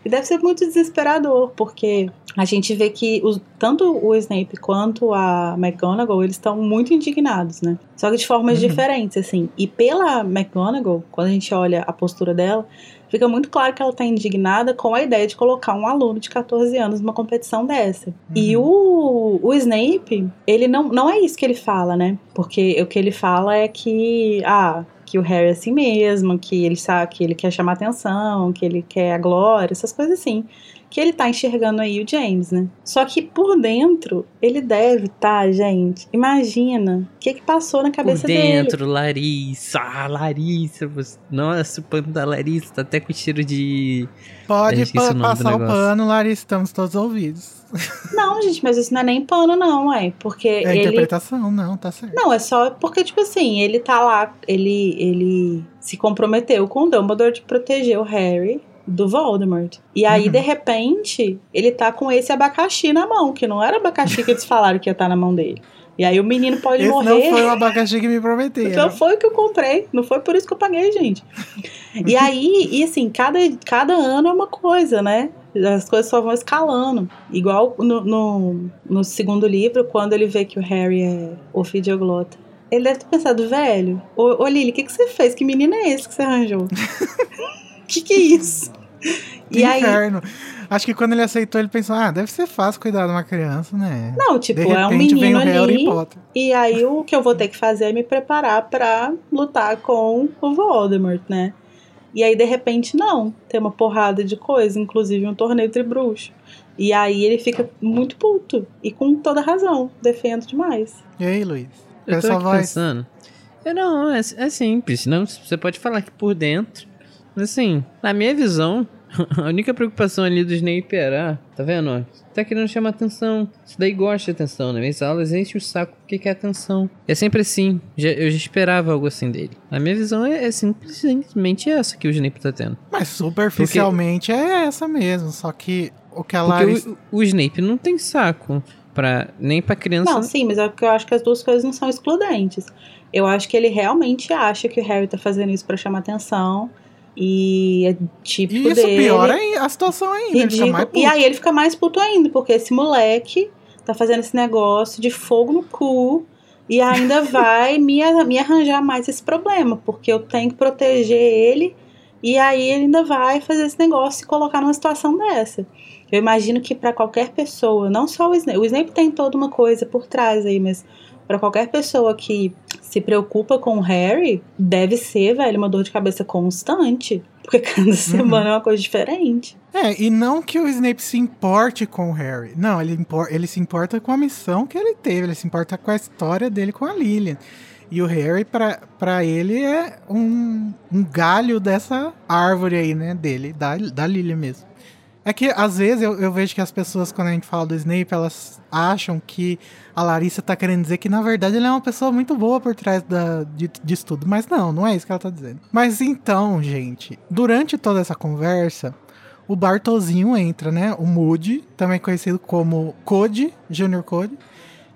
E deve ser muito desesperador, porque a gente vê que os, tanto o Snape quanto a McGonagall, eles estão muito indignados, né? Só que de formas Uhum. diferentes, assim. E pela McGonagall, quando a gente olha a postura dela, fica muito claro que ela tá indignada com a ideia de colocar um aluno de 14 anos numa competição dessa. E o, o Snape, ele não, não é isso que ele fala, né? Porque o que ele fala é que, ah, que o Harry é assim mesmo, que ele sabe que ele quer chamar atenção, que ele quer a glória, essas coisas assim. Que ele tá enxergando aí o James, né? Só que por dentro, ele deve tá, gente. Imagina o que que passou na Por cabeça dele. dentro, Larissa. Ah, Larissa. Nossa, o pano da Larissa tá até com cheiro de. Pode pa- passar o pano, Larissa, estamos todos ouvidos. Não, gente, mas isso não é nem pano, não, ué. Porque É ele. interpretação, não, tá certo. Não, é só porque, tipo assim, ele tá lá, ele, ele se comprometeu com o Dumbledore de proteger o Harry do Voldemort. E aí, Uhum. de repente, ele tá com esse abacaxi na mão, que não era abacaxi que eles falaram que ia estar na mão dele. E aí o menino pode Esse morrer. não foi o abacaxi que me prometeram. Não foi o que eu comprei, não foi por isso que eu paguei, gente. E aí, e assim, cada, cada ano é uma coisa, né? As coisas só vão escalando. Igual no, no, no segundo livro, quando ele vê que o Harry é ofidioglota. Ele deve ter pensado, velho, ô, ô Lily, o que, que você fez? Que menino é esse que você arranjou? que que é isso? Que E aí, inferno. Acho que quando ele aceitou, ele pensou, ah, deve ser fácil cuidar de uma criança, né? Não, tipo, de é um repente vem menino ali. E aí o que eu vou ter que fazer é me preparar pra lutar com o Voldemort, né? E aí, de repente, não. Tem uma porrada de coisa, inclusive um torneio entre bruxos. E aí ele fica muito puto. E com toda razão. Defendo demais. E aí, Luiz? Eu tô Essa aqui voz. pensando. É, não, é, é simples. Não, você pode falar que por dentro. Mas assim, na minha visão, a única preocupação ali do Snape era, ah, tá vendo? Tá querendo chamar atenção. Isso daí gosta de atenção, né? Minhas aulas enche o saco porque quer atenção. É sempre assim. Já- eu já esperava algo assim dele. A minha visão é, é simplesmente essa que o Snape tá tendo. Mas superficialmente é essa mesmo. Só que o que a Porque Larissa. o, o Snape não tem saco pra, nem pra criança. Não, sim, mas é porque eu acho que as duas coisas não são excludentes. Eu acho que ele realmente acha que o Harry tá fazendo isso pra chamar atenção. E é típico E isso dele. piora a situação ainda. Ele fica ridículo. mais puto. E aí ele fica mais puto ainda, porque esse moleque tá fazendo esse negócio de fogo no cu e ainda vai me, me arranjar mais esse problema, porque eu tenho que proteger ele e aí ele ainda vai fazer esse negócio e colocar numa situação dessa. Eu imagino que pra qualquer pessoa, não só o Snape, o Snape tem toda uma coisa por trás aí, mas pra qualquer pessoa que se preocupa com o Harry, deve ser, velho, uma dor de cabeça constante. Porque cada semana é uma coisa diferente. É, e não que o Snape se importe com o Harry. Não, ele, impor- ele se importa com a missão que ele teve. Ele se importa com a história dele com a Lilian. E o Harry, pra, pra ele, é um, um galho dessa árvore aí, né? Dele, da, da Lilian mesmo. É que, às vezes, eu, eu vejo que as pessoas, quando a gente fala do Snape, elas acham que a Larissa tá querendo dizer que, na verdade, ele é uma pessoa muito boa por trás da, de, disso tudo. Mas não, não é isso que ela tá dizendo. Mas então, gente, durante toda essa conversa, o Bartozinho entra, né? O Moody, também conhecido como Code, Junior Code,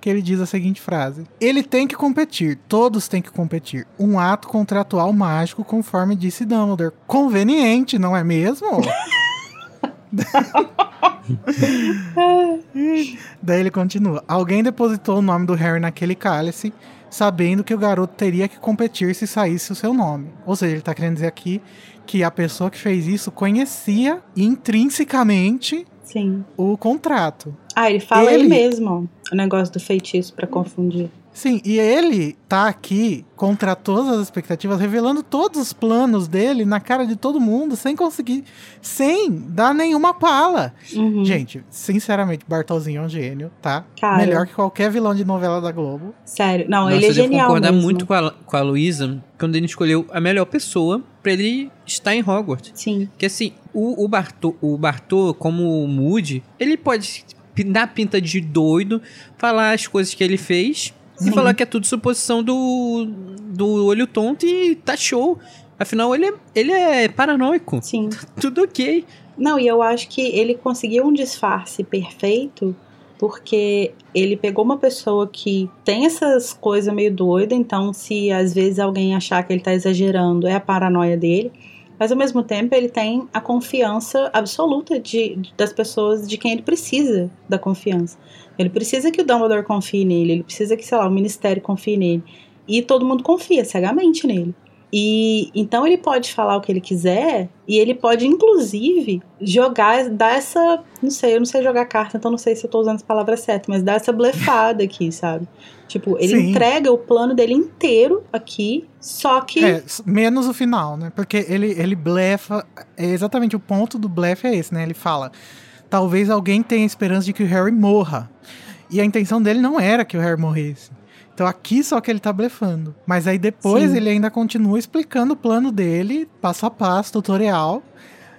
que ele diz a seguinte frase: Ele tem que competir, todos têm que competir. Um ato contratual mágico, conforme disse Dumbledore. Conveniente, não é mesmo? Daí ele continua: Alguém depositou o nome do Harry naquele cálice, sabendo que o garoto teria que competir se saísse o seu nome. Ou seja, ele tá querendo dizer aqui que a pessoa que fez isso conhecia intrinsecamente Sim. o contrato. Ah, ele fala Ele- ele mesmo. O negócio do feitiço pra confundir. Sim, e ele tá aqui contra todas as expectativas, revelando todos os planos dele na cara de todo mundo, sem conseguir, sem dar nenhuma pala. Uhum. Gente, sinceramente, Bartolzinho é um gênio, tá? Cara. Melhor que qualquer vilão de novela da Globo. Sério. Não, Nossa, ele é eu genial concordar mesmo. muito com a, com a Luísa quando ele escolheu a melhor pessoa pra ele estar em Hogwarts. Sim. Que assim, o, o, Bartô, o Bartô, como o Moody, ele pode dar pinta de doido, falar as coisas que ele fez E falar que é tudo suposição do, do olho tonto e tá show. Afinal, ele é, ele é paranoico. Sim. Tudo ok. Não, e eu acho que ele conseguiu um disfarce perfeito porque ele pegou uma pessoa que tem essas coisas meio doidas, então se às vezes alguém achar que ele tá exagerando, é a paranoia dele. Mas ao mesmo tempo ele tem a confiança absoluta de, das pessoas de quem ele precisa da confiança. Ele precisa que o Dumbledore confie nele, ele precisa que, sei lá, o ministério confie nele. E todo mundo confia cegamente nele. E então ele pode falar o que ele quiser e ele pode inclusive jogar, dar essa, não sei, eu não sei jogar carta, então não sei se eu tô usando as palavras certas, mas dar essa blefada aqui, sabe? Tipo, ele Sim. entrega o plano dele inteiro aqui, só que É, menos o final, né? Porque ele, ele blefa. É exatamente o ponto do blefe é esse, né? Ele fala: talvez alguém tenha esperança de que o Harry morra. E a intenção dele não era que o Harry morresse. Então aqui só que ele tá blefando. Mas aí depois Sim. ele ainda continua explicando o plano dele, passo a passo, tutorial.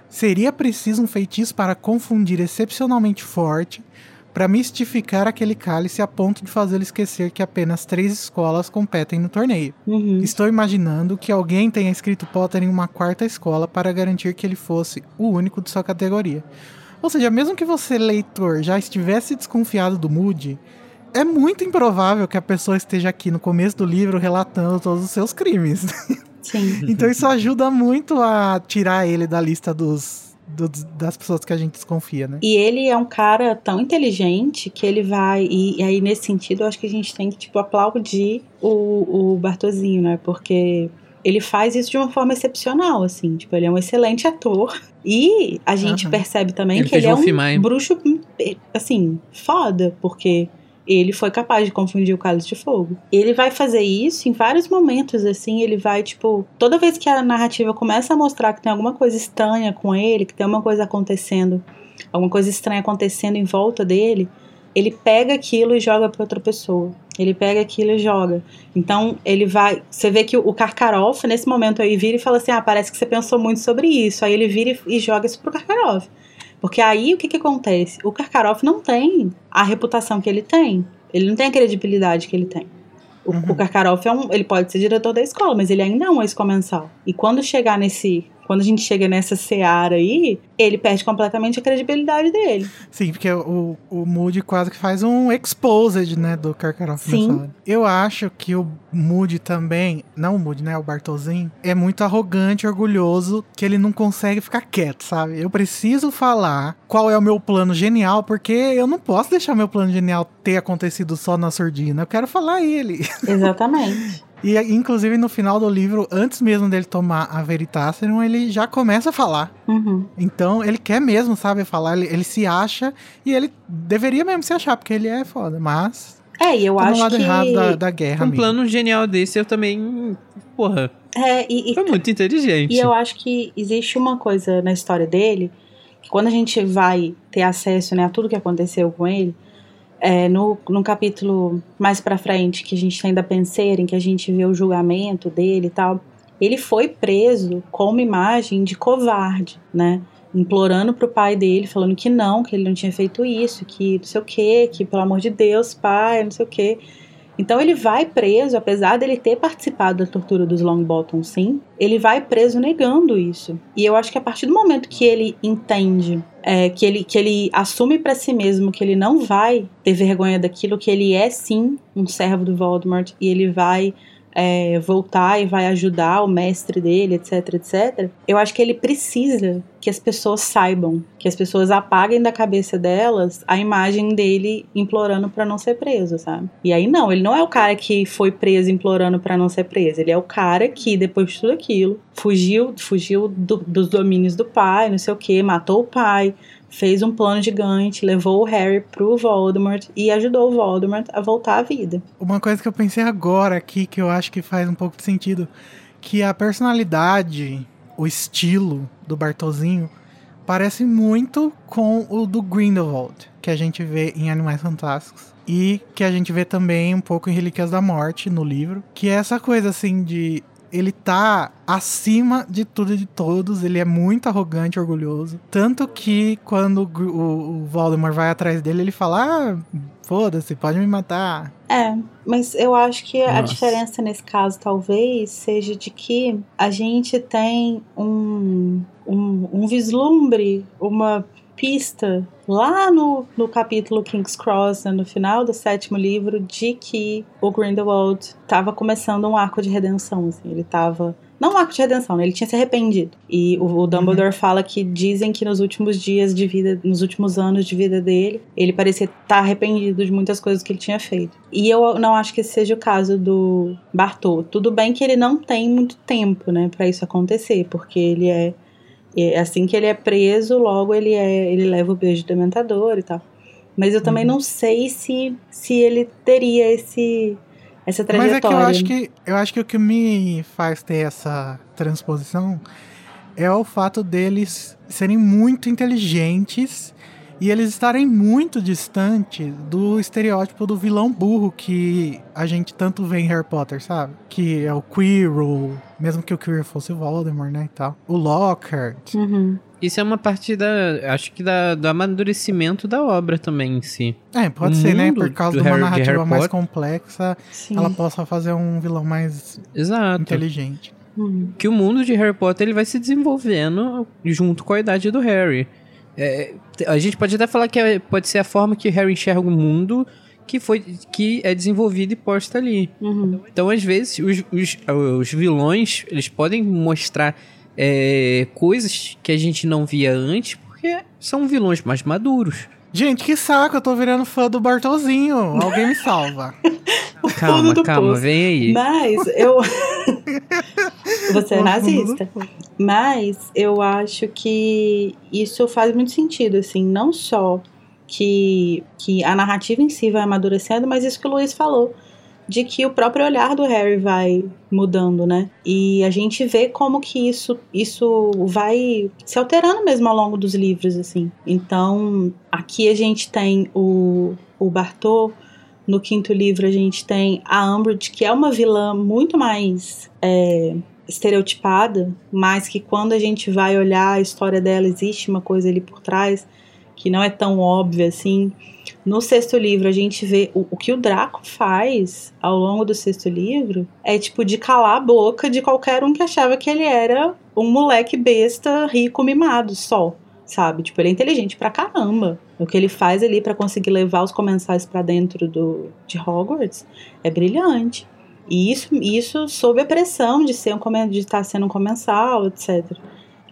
Seria preciso um feitiço para confundir excepcionalmente forte, para mistificar aquele cálice a ponto de fazê-lo esquecer que apenas três escolas competem no torneio. Uhum. Estou imaginando que alguém tenha escrito Potter em uma quarta escola para garantir que ele fosse o único de sua categoria. Ou seja, mesmo que você, leitor, já estivesse desconfiado do Moody, é muito improvável que a pessoa esteja aqui no começo do livro relatando todos os seus crimes. Sim. então isso ajuda muito a tirar ele da lista dos, dos- das pessoas que a gente desconfia, né? E ele é um cara tão inteligente que ele vai. E, e aí, nesse sentido, eu acho que a gente tem que, tipo, aplaudir o, o Bartozinho, né? Porque ele faz isso de uma forma excepcional, assim. Tipo, ele é um excelente ator. E a gente Aham. percebe também Ele que ele é um Wolfenheim. bruxo, assim, foda, porque ele foi capaz de confundir o cálice de fogo. Ele vai fazer isso em vários momentos, assim, ele vai, tipo, toda vez que a narrativa começa a mostrar que tem alguma coisa estranha com ele, que tem uma coisa acontecendo, alguma coisa estranha acontecendo em volta dele, ele pega aquilo e joga pra outra pessoa. Ele pega aquilo e joga. Então, ele vai. Você vê que o Karkaroff, nesse momento aí, vira e fala assim: Ah, parece que você pensou muito sobre isso. Aí ele vira e joga isso pro Karkaroff. Porque aí o que, que acontece? O Karkaroff não tem a reputação que ele tem. Ele não tem a credibilidade que ele tem. O, Uhum. o Karkaroff é um, ele pode ser diretor da escola, mas ele ainda é um ex-comensal. E quando chegar nesse. Quando a gente chega nessa seara aí, ele perde completamente a credibilidade dele. Sim, porque o, o Moody quase que faz um exposed, né, do Karkaroff Sim. Eu acho que o Moody também, não o Moody, né, o Bartolzinho, é muito arrogante, orgulhoso, que ele não consegue ficar quieto, sabe? Eu preciso falar qual é o meu plano genial, porque eu não posso deixar meu plano genial ter acontecido só na surdina. Eu quero falar ele. Exatamente. E, inclusive, no final do livro, antes mesmo dele tomar a Veritaserum, ele já começa a falar. Uhum. Então, ele quer mesmo, sabe, falar, ele, ele se acha, e ele deveria mesmo se achar, porque ele é foda, mas É, e eu tá no acho lado que. errado da, da guerra, Um amigo. plano genial desse eu também. Porra, É, e, e- foi muito inteligente. e eu acho que existe uma coisa na história dele, que quando a gente vai ter acesso né, a tudo que aconteceu com ele, é, no, capítulo mais pra frente, que a gente tem da em que a gente vê o julgamento dele e tal, ele foi preso com uma imagem de covarde, né? Implorando pro pai dele, falando que não, que ele não tinha feito isso, que não sei o que, que pelo amor de Deus, pai, não sei o que. Então ele vai preso, apesar dele ter participado da tortura dos Longbottom, sim, ele vai preso negando isso. E eu acho que a partir do momento que ele entende, é, que, ele, que ele assume pra si mesmo que ele não vai ter vergonha daquilo, que ele é sim um servo do Voldemort e ele vai é, voltar e vai ajudar o mestre dele, etc, etc. Eu acho que ele precisa que as pessoas saibam, que as pessoas apaguem da cabeça delas a imagem dele implorando pra não ser preso, sabe? E aí não, ele não é o cara que foi preso implorando pra não ser preso, ele é o cara que depois de tudo aquilo fugiu, fugiu do- dos domínios do pai, não sei o que, matou o pai, fez um plano gigante, levou o Harry pro Voldemort e ajudou o Voldemort a voltar à vida. Uma coisa que eu pensei agora aqui, que eu acho que faz um pouco de sentido, que a personalidade, o estilo do Bartolzinho parece muito com o do Grindelwald, que a gente vê em Animais Fantásticos. E que a gente vê também um pouco em Relíquias da Morte, no livro. Que é essa coisa assim de. Ele tá acima de tudo e de todos, ele é muito arrogante e orgulhoso. Tanto que quando o o, Voldemort vai atrás dele, ele fala: Ah, foda-se, pode me matar. É, mas eu acho que a Nossa. diferença nesse caso talvez seja de que a gente tem um, um, um vislumbre, uma pista lá no, no capítulo King's Cross, né, no final do sétimo livro, de que o Grindelwald estava começando um arco de redenção. Assim, ele estava. Não um arco de redenção, né? Ele tinha se arrependido. E o, o Dumbledore fala que dizem que nos últimos dias de vida, nos últimos anos de vida dele, ele parecia estar arrependido de muitas coisas que ele tinha feito. E eu não acho que esse seja o caso do Bartô. Tudo bem que ele não tem muito tempo, né, para isso acontecer, porque ele é, é assim que ele é preso, logo ele é, ele leva o beijo do dementador e tal. Mas eu também Uhum. não sei se se ele teria esse essa Mas é que trajetória. eu acho que eu acho que o que me faz ter essa transposição é o fato deles serem muito inteligentes e eles estarem muito distantes do estereótipo do vilão burro que a gente tanto vê em Harry Potter, sabe? Que é o Quirrell, mesmo que o Quirrell fosse o Voldemort, né, e tal. O Lockhart. Uhum. Isso é uma parte da. Acho que da, do amadurecimento da obra também em si. É, pode O ser, né? Por causa de uma Harry- narrativa Harry mais Potter. complexa, Sim. ela possa fazer um vilão mais Exato. inteligente. Uhum. que o mundo de Harry Potter ele vai se desenvolvendo junto com a idade do Harry. É, a gente pode até falar que é- pode ser a forma que Harry enxerga o mundo que foi que é desenvolvido e posta ali. Uhum. Então, às vezes, os, os, os vilões eles podem mostrar é, coisas que a gente não via antes porque são vilões mais maduros. Gente, que saco, eu tô virando fã do Bartolzinho. Alguém me salva. fundo Calma, do calma, poço. vem aí. Mas eu Você é nazista. Mas eu acho que isso faz muito sentido, assim, não só que, que a narrativa em si vai amadurecendo, mas isso que o Luiz falou, de que o próprio olhar do Harry vai mudando, né? E a gente vê como que isso, isso vai se alterando mesmo ao longo dos livros, assim. Então, aqui a gente tem o, o Bartô, no quinto livro a gente tem a Umbridge, que é uma vilã muito mais é, estereotipada, mas que quando a gente vai olhar a história dela, existe uma coisa ali por trás que não é tão óbvia assim. No sexto livro, a gente vê o, o que o Draco faz ao longo do sexto livro é tipo de calar a boca de qualquer um que achava que ele era um moleque besta, rico, mimado, só. Sabe? Tipo, ele é inteligente pra caramba. O que ele faz ali pra conseguir levar os comensais pra dentro do, de Hogwarts é brilhante. E isso, isso sob a pressão de ser um de estar sendo um comensal, etc.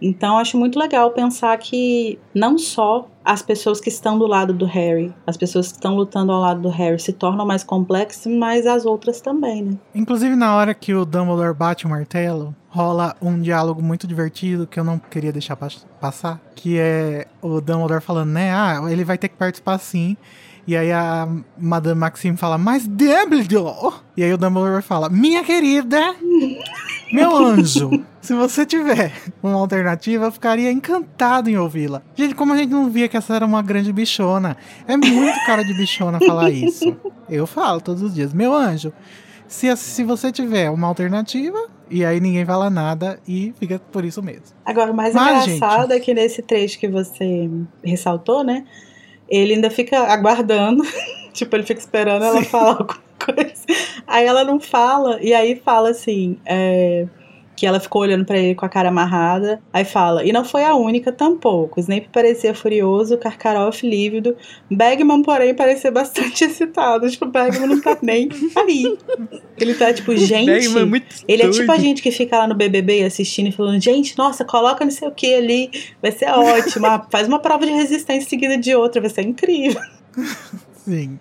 Então acho muito legal pensar que não só as pessoas que estão do lado do Harry, as pessoas que estão lutando ao lado do Harry se tornam mais complexas, mas as outras também, né? Inclusive, na hora que o Dumbledore bate o martelo, rola um diálogo muito divertido que eu não queria deixar pas- passar. Que é o Dumbledore falando, né? Ah, ele vai ter que participar sim. E aí a Madame Maxime fala, mas Dumbledore! E aí o Dumbledore fala, minha querida, meu anjo, se você tiver uma alternativa, eu ficaria encantado em ouvi-la. Gente, como a gente não via que essa era uma grande bichona. É muito cara de bichona falar isso. Eu falo todos os dias, meu anjo, se, se você tiver uma alternativa, e aí ninguém fala nada e fica por isso mesmo. Agora, o mais Mas, engraçado é que nesse trecho que você ressaltou, né? Ele ainda fica aguardando. tipo, ele fica esperando ela falar alguma coisa. Aí ela não fala. E aí fala assim. é, que ela ficou olhando pra ele com a cara amarrada. Aí fala. E não foi a única tampouco. Snape parecia furioso, Karkaroff lívido. Bagman, porém, parecia bastante excitado. Tipo, Bagman não tá nem aí. Ele tá tipo, gente. Bagman é Ele é tipo a gente que fica lá no BBB assistindo e falando, gente, nossa, coloca não sei o que ali, vai ser ótimo. Ah, Faz uma prova de resistência seguida de outra, vai ser incrível. Sim.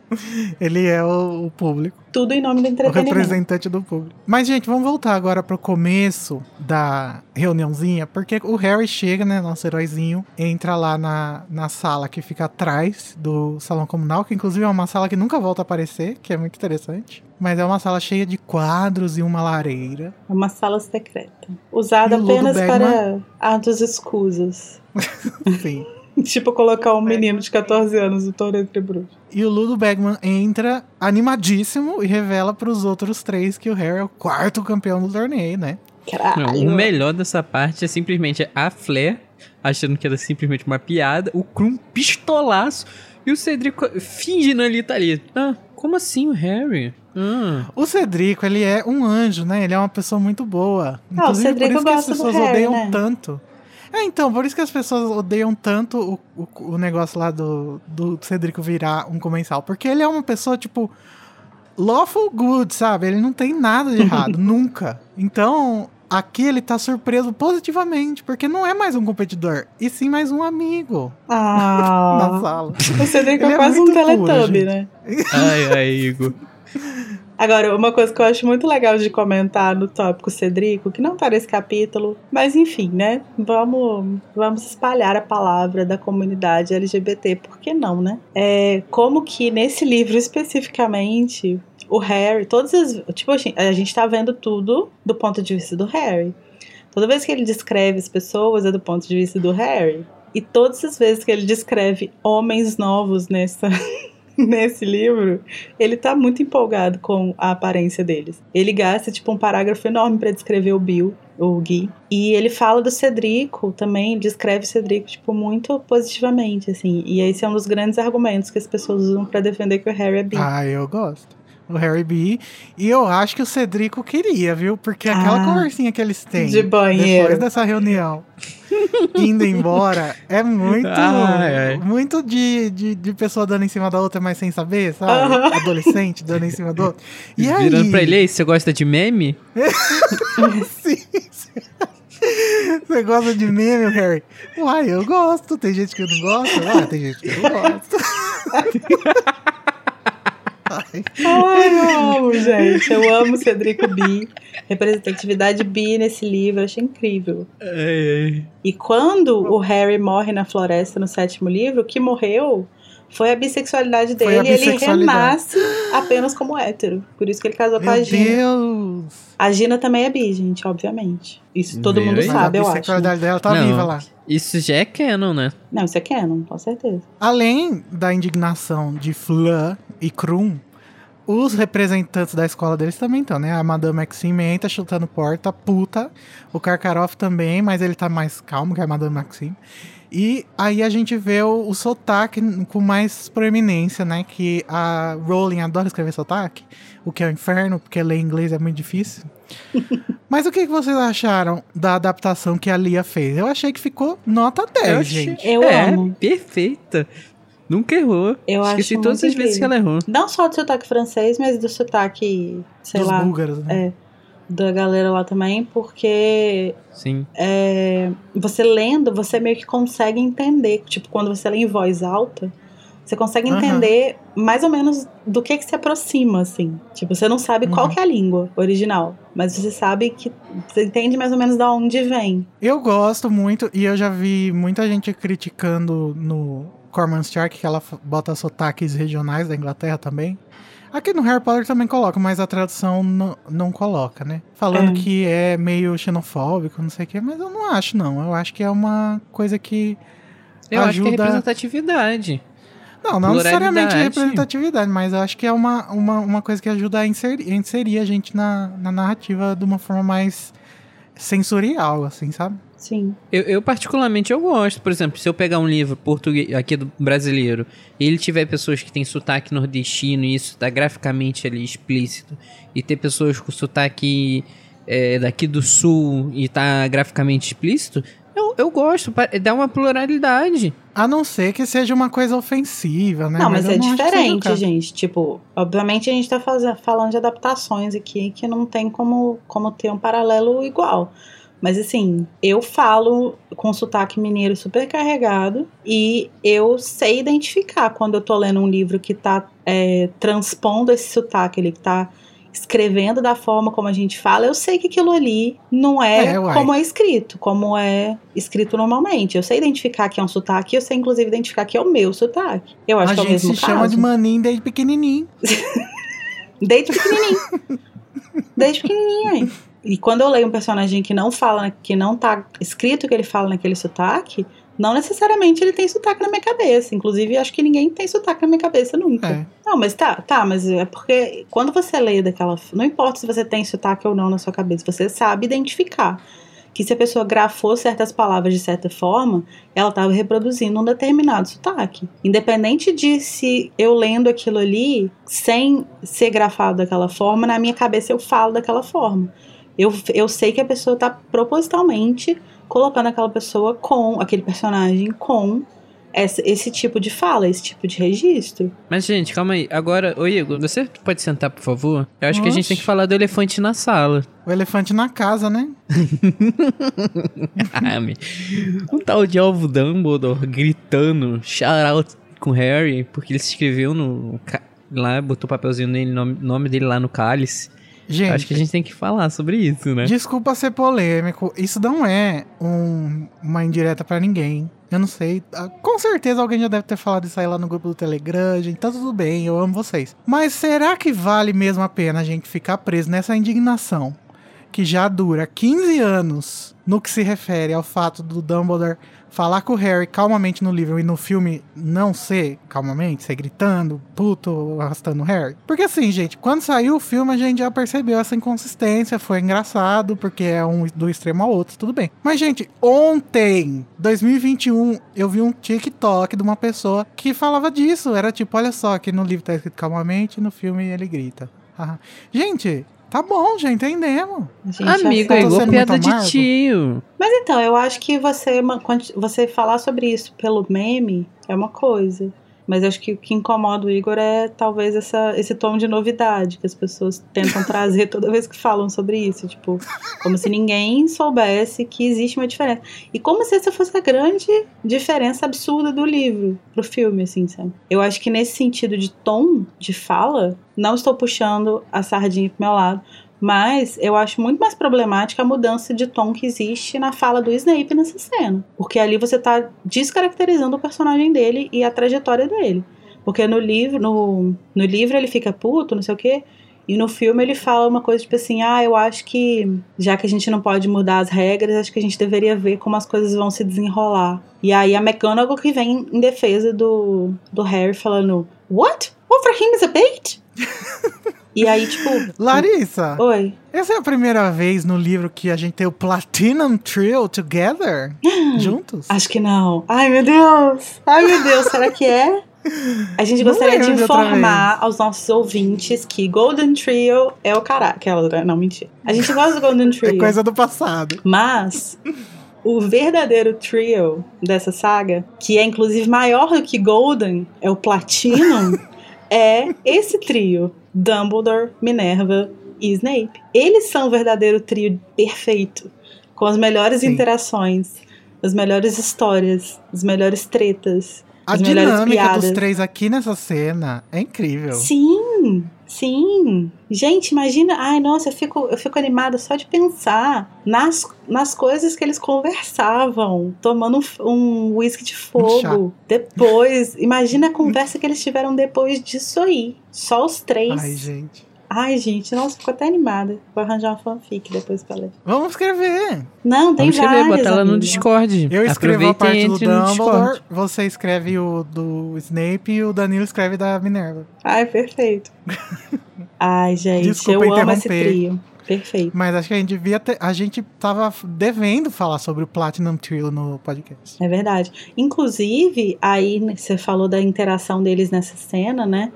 Ele é o, o público, Tudo em nome do o entretenimento. representante do público. Mas, gente, vamos voltar agora pro começo da reuniãozinha, porque o Harry chega, né, nosso heróizinho, entra lá na, na sala que fica atrás do salão comunal, que inclusive é uma sala que nunca volta a aparecer, que é muito interessante. Mas é uma sala cheia de quadros e uma lareira. É uma sala secreta. Usada o apenas Bagman? para atos escusos. Sim. tipo colocar um menino de 14 anos no torneio entre bruxos. E o Ludo Bagman entra animadíssimo e revela pros outros três que o Harry é o quarto campeão do torneio, né? Não, Caralho. o melhor dessa parte é simplesmente a Flair achando que era simplesmente uma piada, o Krum pistolaço e o Cedrico fingindo ali tá ali. Ah, como assim o Harry? Ah, O Cedrico, ele é um anjo, né? Ele é uma pessoa muito boa. Ah, o Inclusive, Cedrico por isso que as pessoas Harry, odeiam né? tanto. É, então, por isso que as pessoas odeiam tanto o, o, o negócio lá do, do Cedrico virar um comensal. Porque ele é uma pessoa, tipo, lawful good, sabe? Ele não tem nada de errado, nunca. Então, aqui ele tá surpreso positivamente, porque não é mais um competidor, e sim mais um amigo na Ah, sala. o Cedrico Ele é é quase um Teletubby, gente. né? ai, ai, Igor. Agora, uma coisa que eu acho muito legal de comentar no tópico Cedrico, que não tá nesse capítulo, mas enfim, né? Vamos, vamos espalhar a palavra da comunidade LGBT, por que não, né? É, como que nesse livro especificamente, o Harry, todas as. Tipo, a gente- a gente tá vendo tudo do ponto de vista do Harry. Toda vez que ele descreve as pessoas é do ponto de vista do Harry. E todas as vezes que ele descreve homens novos nessa, nesse livro, ele tá muito empolgado com a aparência deles. Ele gasta, tipo, um parágrafo enorme pra descrever o Bill, o Gui. E ele fala do Cedrico também, descreve o Cedrico, tipo, muito positivamente, assim. E esse é um dos grandes argumentos que as pessoas usam pra defender que o Harry é bi. Ah, eu gosto. O Harry B. E eu acho que o Cedrico queria, viu? Porque aquela Ah, conversinha que eles têm de banheiro. depois dessa reunião, indo embora, é muito, Ai, ai. muito de, de, de pessoa dando em cima da outra, mas sem saber, sabe? Aham. Adolescente dando em cima do outro. E aí? Virando pra ele, "Ei, você gosta de meme? Sim. Você gosta de meme, Harry? Uai, eu gosto. Tem gente que não gosta? Ah, tem gente que não gosta. Ai, eu amo, gente. Eu amo Cedrico B. Representatividade bi nesse livro, eu achei incrível. E quando o Harry morre na floresta no sétimo livro, o que morreu foi a bissexualidade Foi a dele e ele bissexualidade. renasce apenas como hétero. Por isso que ele casou com a Meu Gina. Deus! A Gina também é bi, gente, obviamente. Isso todo Viu mundo aí? Sabe, a eu acho. né? bissexualidade dela tá Não. viva lá. Isso já é canon, né? Não, isso é canon, com certeza. Além da indignação de Fleur e Krum, os representantes da escola deles também estão, né? A Madame Maxime entra chutando porta, puta. O Karkaroff também, mas ele tá mais calmo que a Madame Maxime. E aí a gente vê o, o sotaque com mais proeminência, né? Que a Rowling adora escrever sotaque, o que é o inferno, porque ler inglês é muito difícil. Mas o que que vocês acharam da adaptação que a Lia fez? Eu achei que ficou nota 10, Eu achei- gente. Eu é, amo. perfeita. Nunca errou. Eu Esqueci acho todas as vezes que ela errou. Não só do sotaque francês, mas do sotaque, sei dos lá, búlgaros, né? é, da galera lá também, porque Sim. é, você lendo, você meio que consegue entender. Tipo, quando você lê em voz alta, você consegue entender mais ou menos do que que se aproxima, assim. Tipo, você não sabe qual Uhum. que é a língua original, mas você sabe que você entende mais ou menos de onde vem. Eu gosto muito, e eu já vi muita gente criticando no Corman Stark que ela bota sotaques regionais da Inglaterra também. Aqui no Harry Potter também coloca, mas a tradução não, não coloca, né? Falando É. que é meio xenofóbico, não sei o quê, mas eu não acho, não. Eu acho que é uma coisa que. Eu acho que é Ajuda- representatividade. Não, não necessariamente representatividade, mas eu acho que é uma, uma, uma coisa que ajuda a inserir, inserir a gente na, na narrativa de uma forma mais sensorial, assim, sabe? Sim. Eu, eu, particularmente eu gosto, por exemplo, se eu pegar um livro português aqui do brasileiro e ele tiver pessoas que têm sotaque nordestino e isso tá graficamente ali explícito e ter pessoas com sotaque é, daqui do sul e tá graficamente explícito, eu, eu gosto, dá uma pluralidade. A não ser que seja uma coisa ofensiva, né? Não, mas, eu é não diferente, gente. Tipo, obviamente a gente tá falando de adaptações aqui que não tem como, como ter um paralelo igual. Mas assim, eu falo com sotaque mineiro super carregado e eu sei identificar quando eu tô lendo um livro que tá é, transpondo esse sotaque, ele que tá escrevendo da forma como a gente fala, eu sei que aquilo ali não é, É, como é escrito, como é escrito normalmente. Eu sei identificar que é um sotaque, eu sei inclusive identificar que é o meu sotaque. Eu acho A que é o gente mesmo se caso. chama de maninho desde pequenininho. Desde pequenininho. Desde pequenininho, hein? E quando eu leio um personagem que não fala, que não tá escrito que ele fala naquele sotaque, não necessariamente ele tem sotaque na minha cabeça. Inclusive, acho que ninguém tem sotaque na minha cabeça nunca. É. Não, mas tá, tá, mas é porque quando você lê daquela. Não importa se você tem sotaque ou não na sua cabeça, você sabe identificar. Que se a pessoa grafou certas palavras de certa forma, ela estava reproduzindo um determinado sotaque. Independente de se eu lendo aquilo ali, sem ser grafado daquela forma, na minha cabeça eu falo daquela forma. Eu, eu sei que a pessoa está propositalmente colocando aquela pessoa com, aquele personagem com essa- esse tipo de fala, esse tipo de registro. Mas, gente, calma aí. Agora, ô Igor, você pode sentar, por favor? Eu acho que a gente tem que falar do elefante na sala. O elefante na casa, né? Ah, me- um tal de Alvo Dumbledore gritando shout out com Harry, porque ele se inscreveu no. Lá, botou o papelzinho nele, nome, nome dele lá no cálice. Gente, Acho que a gente tem que falar sobre isso, né? desculpa ser polêmico. Isso não é um- uma indireta pra ninguém. Eu não sei. Ah, Com certeza alguém já deve ter falado isso aí lá no grupo do Telegram, gente. Tá tudo bem, eu amo vocês. Mas será que vale mesmo a pena a gente ficar preso nessa indignação que já dura 15 anos no que se refere ao fato do Dumbledore falar com o Harry calmamente no livro e no filme não ser calmamente, ser gritando, puto, arrastando o Harry? Porque assim, gente, quando saiu o filme a gente já percebeu essa inconsistência, foi engraçado, porque é um do extremo ao outro, tudo bem. Mas, gente, ontem, 2021, eu vi um TikTok de uma pessoa que falava disso. Era tipo, olha só, que no livro tá escrito calmamente, no filme ele grita. Gente, tá bom, já entendemos. Gente Amigo, é igual piada de amargo? tio. Mas então, eu acho que você, você falar sobre isso pelo meme é uma coisa. Mas acho que o que incomoda o Igor é talvez essa, esse tom de novidade que as pessoas tentam trazer toda vez que falam sobre isso. Tipo, como se ninguém soubesse que existe uma diferença. E como se essa fosse a grande diferença absurda do livro pro filme, assim, sabe? Eu acho que nesse sentido de tom de fala, não estou puxando a sardinha pro meu lado, mas eu acho muito mais problemática a mudança de tom que existe na fala do Snape nessa cena. Porque ali você tá descaracterizando o personagem dele e a trajetória dele. Porque no livro, no, no livro ele fica puto, não sei o quê. E no filme ele fala uma coisa tipo assim: ah, eu acho que já que a gente não pode mudar as regras, acho que a gente deveria ver como as coisas vão se desenrolar. E aí a McGonagall que vem em defesa do, do Harry falando: What? Over him is a bait? E aí, tipo. Larissa! Oi. Essa é a primeira vez no livro que a gente tem o Platinum Trio together? juntos? Acho que não. Ai, meu Deus! Ai, meu Deus, será que é? A gente gostaria de informar aos nossos ouvintes que Golden Trio é o caralho. Aquela, não, mentira. A gente gosta do Golden Trio. É coisa do passado. Mas o verdadeiro trio dessa saga, que é inclusive maior do que Golden, é o Platinum, é esse trio: Dumbledore, Minerva e Snape. Eles são o verdadeiro trio perfeito, com as melhores Sim. interações, as melhores histórias, as melhores tretas. A dinâmica piadas. dos três aqui nessa cena é incrível. Sim, sim. Gente, imagina. Ai, nossa, eu fico, eu fico animada só de pensar nas, nas coisas que eles conversavam, tomando um, um whisky de fogo. Depois, imagina a conversa que eles tiveram depois disso aí. Só os três. Ai, gente. Ai, gente, nossa, fico até animada. Vou arranjar uma fanfic depois pra ler. Vamos escrever. Não, tem Vamos escrever, várias. botar ela no. Discord. Eu escrevo a parte do Dumbledore, Discord. você escreve o do Snape e o Danilo escreve da Minerva. Ai, perfeito. Ai, gente, Desculpa eu amo esse trio. Perfeito. Mas acho que a gente devia ter. A gente tava devendo falar sobre o Platinum Trio no podcast. É verdade. Inclusive, aí você falou da interação deles nessa cena, né?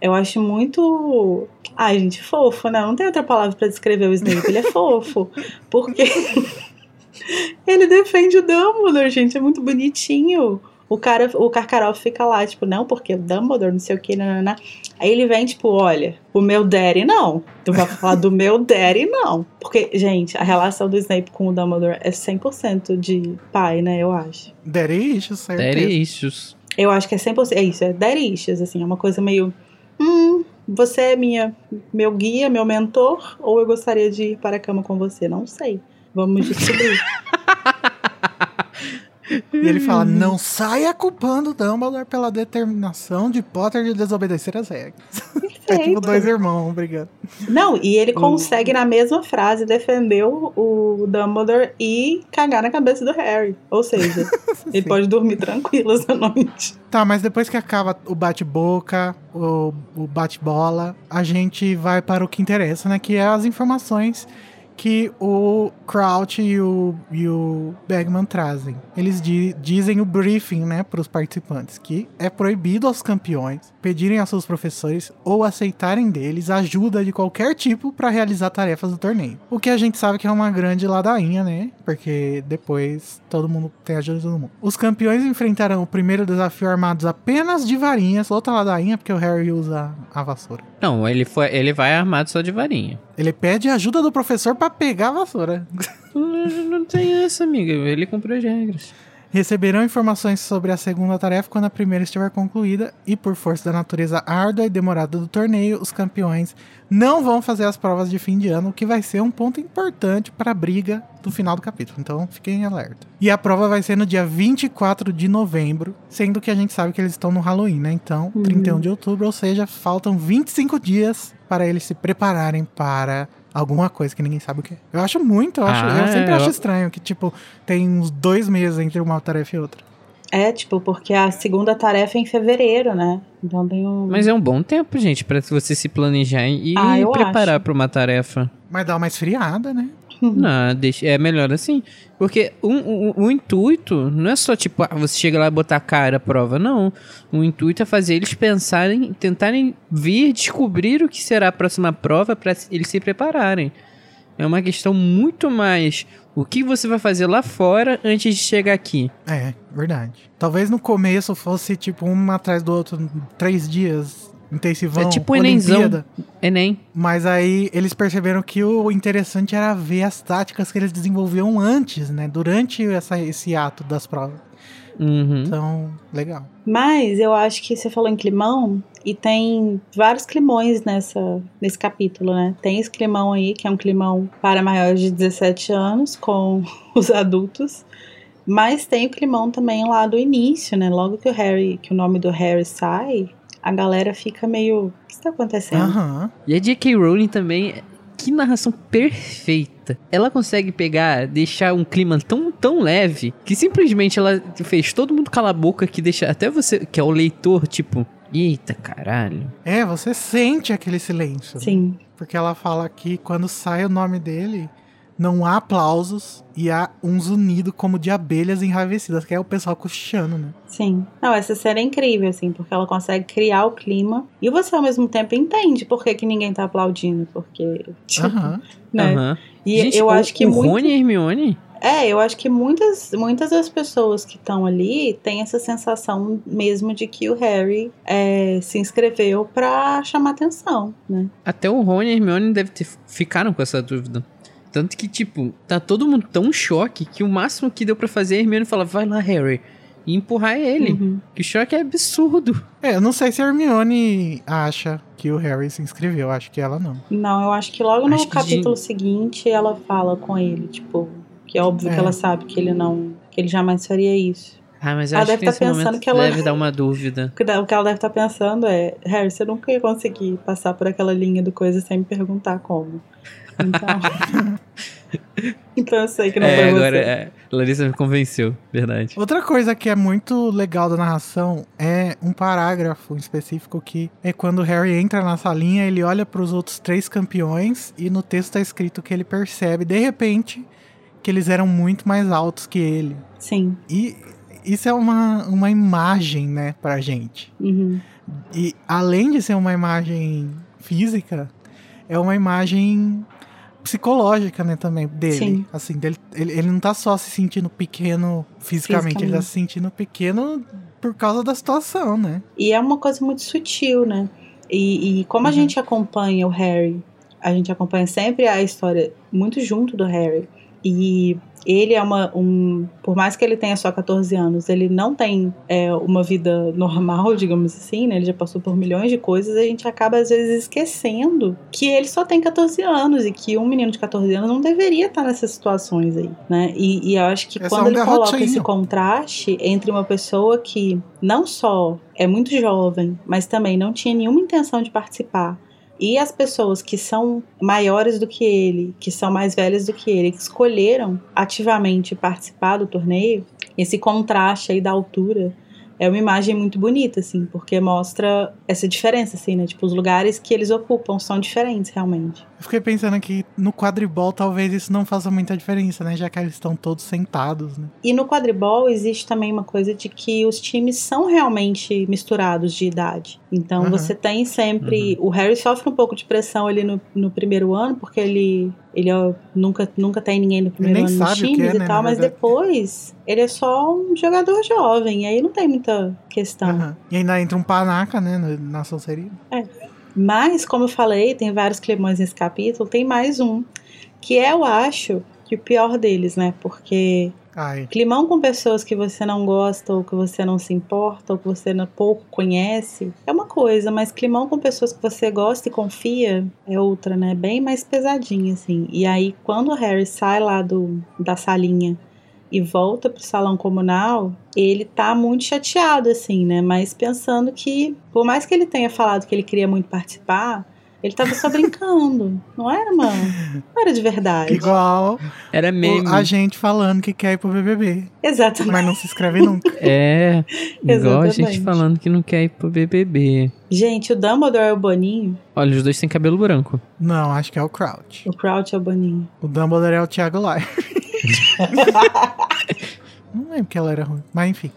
Eu acho muito. Ai, gente, fofo, né? Não tem outra palavra pra descrever o Snape. Ele é fofo. Porque ele defende o Dumbledore, gente. É muito bonitinho. O cara, o Karkaroff fica lá, tipo, não, porque o Dumbledore, não sei o que, nanana. Aí ele vem, tipo, olha, o meu daddy não. Tu vai falar do meu daddy não. Porque, gente, a relação do Snape com o Dumbledore é 100% de pai, né, eu acho. Daddy issues, certeza. Daddy issues. Eu acho que é 100%. É isso, é daddy issues, assim. É uma coisa meio. Você é minha, meu guia, meu mentor? Ou eu gostaria de ir para a cama com você? Não sei. Vamos descobrir. E ele fala: não saia culpando Dumbledore pela determinação de Potter de desobedecer as regras. É tipo Perfeito. dois irmãos brigando. Não, e ele consegue, na mesma frase, defender o, Dumbledore e cagar na cabeça do Harry. Ou seja, ele pode dormir tranquilo essa noite. Tá, mas depois que acaba o bate-boca, o, o bate-bola, a gente vai para o que interessa, né? Que é as informações que o Crouch e o, e o Bagman trazem. Eles di- dizem o briefing, né, para os participantes, que é proibido aos campeões pedirem aos seus professores ou aceitarem deles ajuda de qualquer tipo para realizar tarefas do torneio. O que a gente sabe que é uma grande ladainha, né? Porque depois todo mundo tem ajuda de todo mundo. Os campeões enfrentarão o primeiro desafio armados apenas de varinhas, outra ladainha, porque o Harry usa a vassoura. Não, ele, foi, ele vai armado só de varinha. Ele pede ajuda do professor para pegar a vassoura. Não, não tem essa, amiga. Ele cumpriu as regras. Receberão informações sobre a segunda tarefa quando a primeira estiver concluída e por força da natureza árdua e demorada do torneio, os campeões não vão fazer as provas de fim de ano, o que vai ser um ponto importante para a briga do final do capítulo. Então, fiquem em alerta. E a prova vai ser no dia 24 de novembro, sendo que a gente sabe que eles estão no Halloween, né? Então, 31 de outubro, ou seja, faltam 25 dias para eles se prepararem para alguma coisa que ninguém sabe o que é. Eu acho muito, eu, acho, Ah, eu sempre eu- acho estranho que, tipo, tem uns dois meses entre uma tarefa e outra. É, tipo, porque a segunda tarefa é em fevereiro, né? Então tem um. Mas é um bom tempo, gente, pra você se planejar e Ah, preparar acho. pra uma tarefa. Mas dá uma esfriada, né? Não, deixa, é melhor assim. Porque o, o, o intuito não é só tipo, ah, você chega lá e botar a cara à prova, não. O intuito é fazer eles pensarem, tentarem vir descobrir o que será a próxima prova pra eles se prepararem. É uma questão muito mais o que você vai fazer lá fora antes de chegar aqui. É, verdade. Talvez no começo fosse tipo um atrás do outro, três dias intensivão, é tipo Enemzão. Olimpíada. Enem. Mas aí eles perceberam que o interessante era ver as táticas que eles desenvolviam antes, né? Durante essa, esse ato das provas. Uhum. Então, legal. Mas eu acho que você falou em climão e tem vários climões nessa, nesse capítulo, né? Tem esse climão aí, que é um climão para maiores de 17 anos, com os adultos. Mas tem o climão também lá do início, né? Logo que o Harry, que o nome do Harry sai, a galera fica meio. O que está acontecendo? Aham. E a J.K. Rowling também, que narração perfeita. Ela consegue pegar, deixar um clima tão, tão leve, que simplesmente ela fez todo mundo calar a boca, que deixa até você, que é o leitor, tipo, eita caralho. É, você sente aquele silêncio. né? Sim. Porque ela fala que quando sai o nome dele, não há aplausos e há um zunido como de abelhas enraivecidas, que é o pessoal cochichando, né? Sim. Não, essa série é incrível, assim, porque ela consegue criar o clima e você ao mesmo tempo entende por que, que ninguém tá aplaudindo, porque. tipo, Aham. né? Aham. E Gente, eu o, acho que o muito- Rony e Hermione É, eu acho que muitas, muitas das pessoas que estão ali têm essa sensação mesmo de que o Harry é, se inscreveu pra chamar atenção, né? Até o Rony e a Hermione deve ter ficaram com essa dúvida. Tanto que, tipo, tá todo mundo tão em choque que o máximo que deu pra fazer é a Hermione falar, vai lá, Harry, e empurrar ele. Uhum. Que o choque é absurdo. É, eu não sei se a Hermione acha que o Harry se inscreveu, acho que ela não. Não, eu acho que logo no Acho que capítulo de- seguinte ela fala com ele, tipo, que é óbvio É. que ela sabe que ele não, que ele jamais faria isso. Ah, mas eu Ela acho deve que tá nesse pensando que ela- deve dar uma dúvida. O que o que ela deve estar pensando é, Harry, você nunca ia conseguir passar por aquela linha do coisa sem me perguntar como. Então, então eu sei que não É, foi agora, você. é, Larissa me convenceu, verdade. Outra coisa que é muito legal da narração é um parágrafo específico que é quando o Harry entra na salinha, ele olha para os outros três campeões e no texto tá escrito que ele percebe de repente que eles eram muito mais altos que ele. Sim. E isso é uma, uma imagem, né, pra gente. Uhum. E além de ser uma imagem física, é uma imagem psicológica, né, também, dele. Sim. Assim, dele, ele, ele não tá só se sentindo pequeno fisicamente, ele tá Fisicamente. se sentindo pequeno por causa da situação, né? E é uma coisa muito sutil, né? E, e como a Uhum. gente acompanha o Harry, a gente acompanha sempre a história muito junto do Harry. E ele é uma. Um, por mais que ele tenha só 14 anos, ele não tem é, uma vida normal, digamos assim, né? Ele já passou por milhões de coisas e a gente acaba, às vezes, esquecendo que ele só tem 14 anos e que um menino de 14 anos não deveria estar nessas situações aí, né? E, e eu acho que É só quando um ele coloca esse contraste entre uma pessoa que não só é muito jovem, mas também não tinha nenhuma intenção de participar. E as pessoas que são maiores do que ele, que são mais velhas do que ele, que escolheram ativamente participar do torneio, esse contraste aí da altura é uma imagem muito bonita, assim, porque mostra essa diferença, assim, né? Tipo, os lugares que eles ocupam são diferentes, realmente. Eu fiquei pensando que no quadribol talvez isso não faça muita diferença, né? Já que eles estão todos sentados, né? E no quadribol existe também uma coisa de que os times são realmente misturados de idade. Então Aham. você tem sempre. O Harry sofre um pouco de pressão ali no, no primeiro ano, porque ele, ele ó, nunca, nunca tem ninguém no primeiro ano nos times é, e né, tal, mas depois ele é só um jogador jovem, e aí não tem muita questão. Aham. E ainda entra um panaca, né, na Sonserina. Mas, como eu falei, tem vários climões nesse capítulo, tem mais um, que é, eu acho, que o pior deles, né? Porque Ai, Climão com pessoas que você não gosta, ou que você não se importa, ou que você pouco conhece, é uma coisa, mas climão com pessoas que você gosta e confia é outra, né? Bem mais pesadinha, assim. E aí, quando o Harry sai lá do, da salinha e volta pro salão comunal, ele tá muito chateado, assim, né? Mas pensando que, por mais que ele tenha falado que ele queria muito participar, ele tava só brincando. Não era, mano? Não era de verdade. igual Era meme. a gente falando que quer ir pro BBB, Exatamente. mas não se inscreve nunca. É, igual a gente falando que não quer ir pro BBB. Gente, o Dumbledore é o Boninho. Olha, os dois têm cabelo branco. Não, acho que é o Crouch. O Crouch é o Boninho. O Dumbledore é o Thiago Lai. Não lembro que ela era ruim, mas enfim.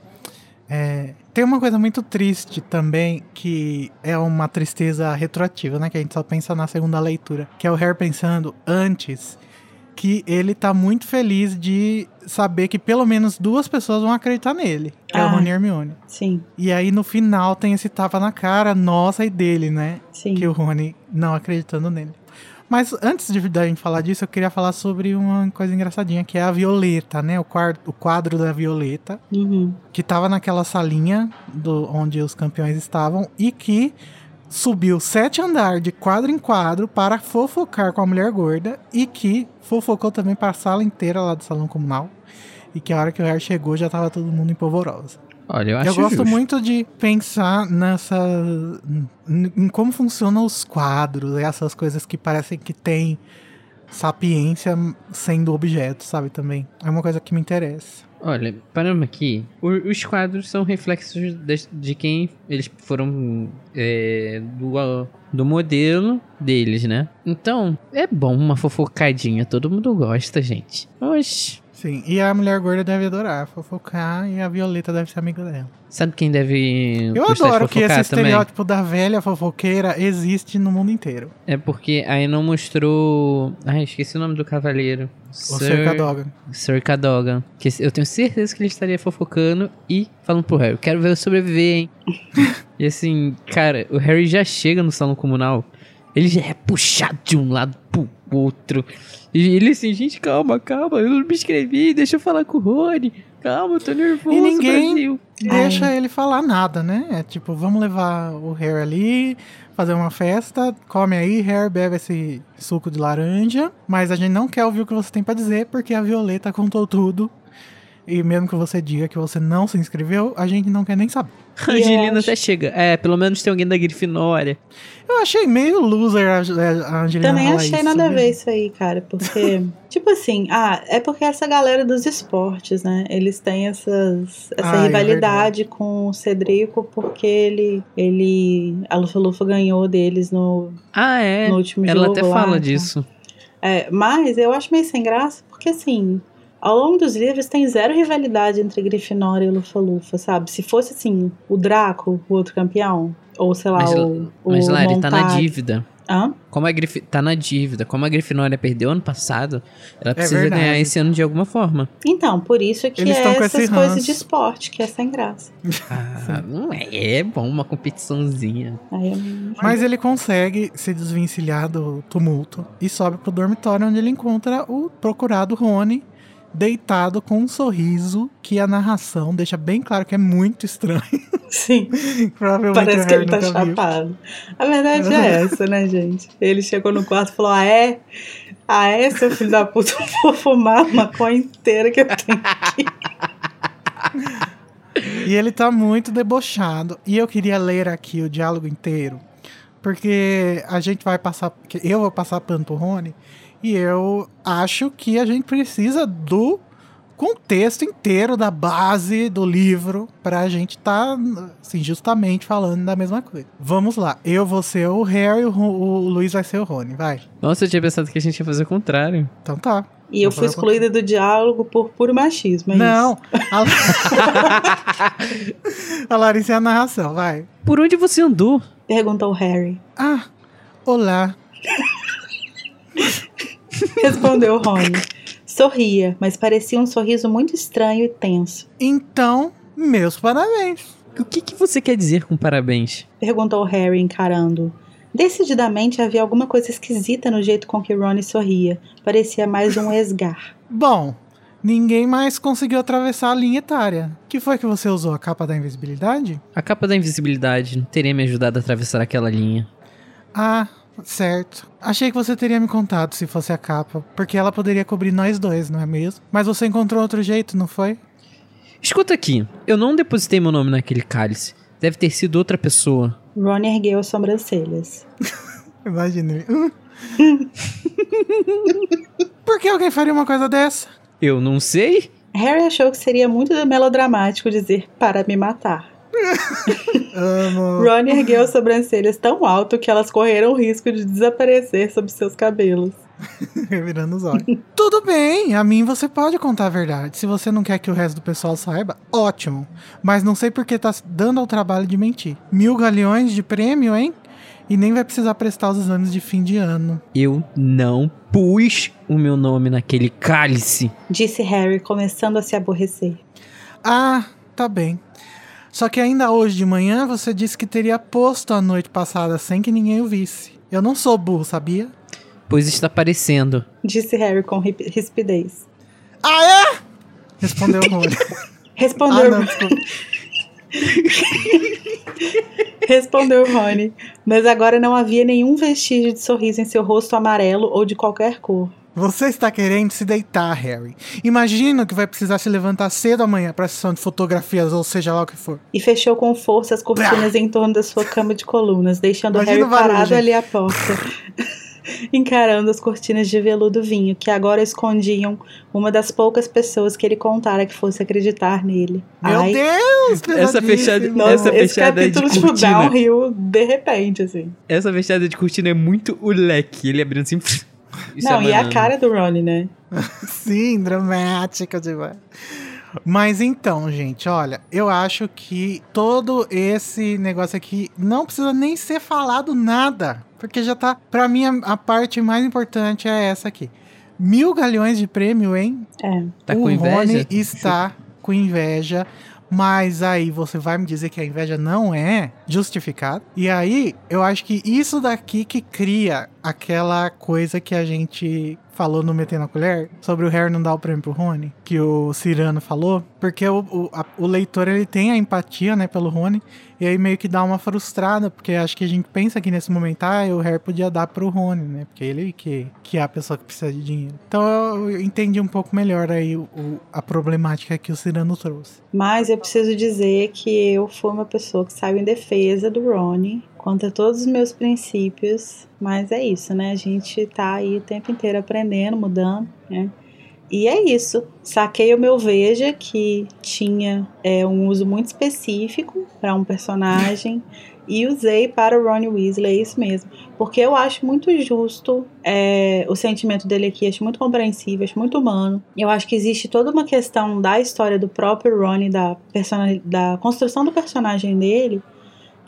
É, tem uma coisa muito triste também, que é uma tristeza retroativa, né? Que a gente só pensa na segunda leitura. Que é o Harry pensando antes que ele tá muito feliz de saber que pelo menos duas pessoas vão acreditar nele. Que é o Ah. Rony e Hermione. Sim, E aí no final tem esse tapa na cara nossa e dele, né? sim. Que o Rony não acreditando nele. Mas antes de da gente falar disso, eu queria falar sobre uma coisa engraçadinha, que é a Violeta, né? O quadro, o quadro da Violeta, Uhum. que tava naquela salinha do, onde os campeões estavam e que subiu sete andares de quadro em quadro para fofocar com a mulher gorda e que fofocou também para a sala inteira lá do salão comunal. E que a hora que o Harry chegou já tava todo mundo em polvorosa. Olha, eu acho Eu gosto justo. muito de pensar nessa. em como funcionam os quadros, essas coisas que parecem que tem sapiência sendo objeto, sabe? Também. É uma coisa que me interessa. Olha, parando aqui, o- os quadros são reflexos das- de quem eles foram é, do, do modelo deles, né? Então, é bom uma fofocadinha, todo mundo gosta, gente. Oxi, Sim. E a mulher gorda deve adorar fofocar e a Violeta deve ser amiga dela. sabe quem deve Eu gostar de adoro que esse fofocar também? estereótipo da velha fofoqueira existe no mundo inteiro. É porque aí não mostrou... Ai, esqueci o nome do cavaleiro. O Sir Cadogan. Sir Cadogan. Que eu tenho certeza que ele estaria fofocando e falando pro Harry, quero ver eu sobreviver, hein? e assim, cara, o Harry já chega no salão comunal, ele já é puxado de um lado pro outro. E ele assim, gente, calma, calma, eu não me inscrevi, deixa eu falar com o Rony. Calma, eu tô nervoso, E ninguém- Brasil. Deixa ele falar nada, né? É tipo, vamos levar o Harry ali, fazer uma festa, come aí, Harry bebe esse suco de laranja, mas a gente não quer ouvir o que você tem pra dizer, porque a Violeta contou tudo. E mesmo que você diga que você não se inscreveu, a gente não quer nem saber. A Angelina até chega. É, pelo menos tem alguém da Grifinória. Eu achei meio loser a, a Angelina Também falar achei isso, nada a viu? ver isso aí, cara, porque, tipo assim, ah, é porque essa galera dos esportes, né? Eles têm essas, essa Ah, é rivalidade com o Cedrico porque ele, ele, a Lufa Lufa ganhou deles no, Ah, é. no último Ela jogo até lá, fala então. disso. É, mas eu acho meio sem graça, porque assim, ao longo dos livros tem zero rivalidade entre Grifinória e Lufa-Lufa, sabe? Se fosse assim, o Draco, o outro campeão, ou sei lá, Mas, o, o mas Lari, tá na dívida. Hã? Como a Grif... tá na dívida, como a Grifinória perdeu ano passado, ela precisa É ganhar esse ano de alguma forma. Então, por isso que Eles é essas esse coisas de esporte, que é sem graça. Ah, é, é bom uma competiçãozinha. Aí Mas ele consegue se desvencilhar do tumulto e sobe pro dormitório onde ele encontra o procurado Rony deitado com um sorriso que a narração deixa bem claro que é muito estranho. Sim, Provavelmente parece que ele tá chapado. A verdade é essa, né, gente? Ele chegou no quarto e falou: Ah, é? Ah, é, seu filho da puta? Eu vou fumar a maconha inteira que eu tenho aqui. E ele tá muito debochado. E eu queria ler aqui o diálogo inteiro. Porque a gente vai passar. Eu vou passar pano pro Rony. E eu acho que a gente precisa do contexto inteiro da base do livro pra gente tá, assim, justamente falando da mesma coisa. Vamos lá. Eu vou ser o Harry, o, o Luiz vai ser o Rony. Vai. Nossa, eu tinha pensado que a gente ia fazer o contrário. Então tá. E eu fui excluída do diálogo por puro machismo. É Não. Isso. A... a Larissa é a narração. Vai. Por onde você andou? Perguntou o Harry. Ah, olá. Respondeu Rony. Sorria, mas parecia um sorriso muito estranho e tenso. Então, meus parabéns. O que, que você quer dizer com parabéns? Perguntou Harry, encarando. Decididamente havia alguma coisa esquisita no jeito com que Ron sorria. Parecia mais um esgar. Bom, ninguém mais conseguiu atravessar a linha etária. Que foi que você usou a capa da invisibilidade? A capa da invisibilidade não teria me ajudado a atravessar aquela linha. Ah, certo. Achei que você teria me contado se fosse a capa, porque ela poderia cobrir nós dois, não é mesmo? Mas você encontrou outro jeito, não foi? Escuta aqui, eu não depositei meu nome naquele cálice. Deve ter sido outra pessoa. Ron ergueu as sobrancelhas. Imagine. Por que alguém faria uma coisa dessa? Eu não sei? Harry achou que seria muito melodramático dizer para me matar. Amo. Ron ergueu as sobrancelhas tão alto que elas correram o risco de desaparecer sob seus cabelos. Revirando os olhos. Tudo bem, a mim você pode contar a verdade. Se você não quer que o resto do pessoal saiba, ótimo. Mas não sei por que tá dando ao trabalho de mentir. Mil galeões de prêmio, hein? e nem vai precisar prestar os exames de fim de ano. Eu não pus o meu nome naquele cálice. Disse Harry, começando a se aborrecer. Ah, tá bem. Só que ainda hoje de manhã você disse que teria posto a noite passada sem que ninguém o visse. Eu não sou burro, sabia? Pois está parecendo. Disse Harry com ri- rispidez. Ah, é? Respondeu o Rony. Respondeu, ah, não, desculpa. respondeu Rony. Mas agora não havia nenhum vestígio de sorriso em seu rosto amarelo ou de qualquer cor. Você está querendo se deitar, Harry. Imagina que vai precisar se levantar cedo amanhã para a sessão de fotografias, ou seja lá o que for. E fechou com força as cortinas em torno da sua cama de colunas, deixando Imagina Harry barulho, parado gente. ali à porta. Encarando as cortinas de veludo vinho, que agora escondiam uma das poucas pessoas que ele contara que fosse acreditar nele. Meu Ai, Deus! Essa fechada- Nossa, essa esse fechada de capítulo tipo, cortina. downhill de repente, assim. Essa fechada de cortina é muito o leque. Ele abrindo assim. Isso Não, é e a banana. cara do Ronnie, né? Sim, dramática demais. Mas então, gente, olha, eu acho que todo esse negócio aqui não precisa nem ser falado nada. Porque já tá. Pra mim, a, a parte mais importante é essa aqui. Mil galhões de prêmio, hein? É. Tá o com inveja? Rony está com inveja. Mas aí você vai me dizer que a inveja não é justificada. E aí, eu acho que isso daqui que cria aquela coisa que a gente falou no Metendo a Colher sobre o Harry não dar o prêmio pro Rony, que o Cirano falou, porque o, o, a- o leitor ele tem a empatia, né, pelo Rony, e aí meio que dá uma frustrada, porque acho que a gente pensa que nesse momento, ah, o Harry podia dar pro Rony, né, porque ele que, que é a pessoa que precisa de dinheiro. Então eu entendi um pouco melhor aí o, a problemática que o Cirano trouxe. Mas eu preciso dizer que eu fui uma pessoa que saiu em defesa do Ronnie contra todos os meus princípios. Mas é isso, né? A gente tá aí o tempo inteiro aprendendo, mudando, né? E é isso. Saquei o meu Veja, que tinha é, um uso muito específico para um personagem, e usei para o Ronnie Weasley, é isso mesmo. Porque eu acho muito justo é, o sentimento dele aqui, acho muito compreensível, acho muito humano. Eu acho que existe toda uma questão da história do próprio Ronnie, da, da construção do personagem dele,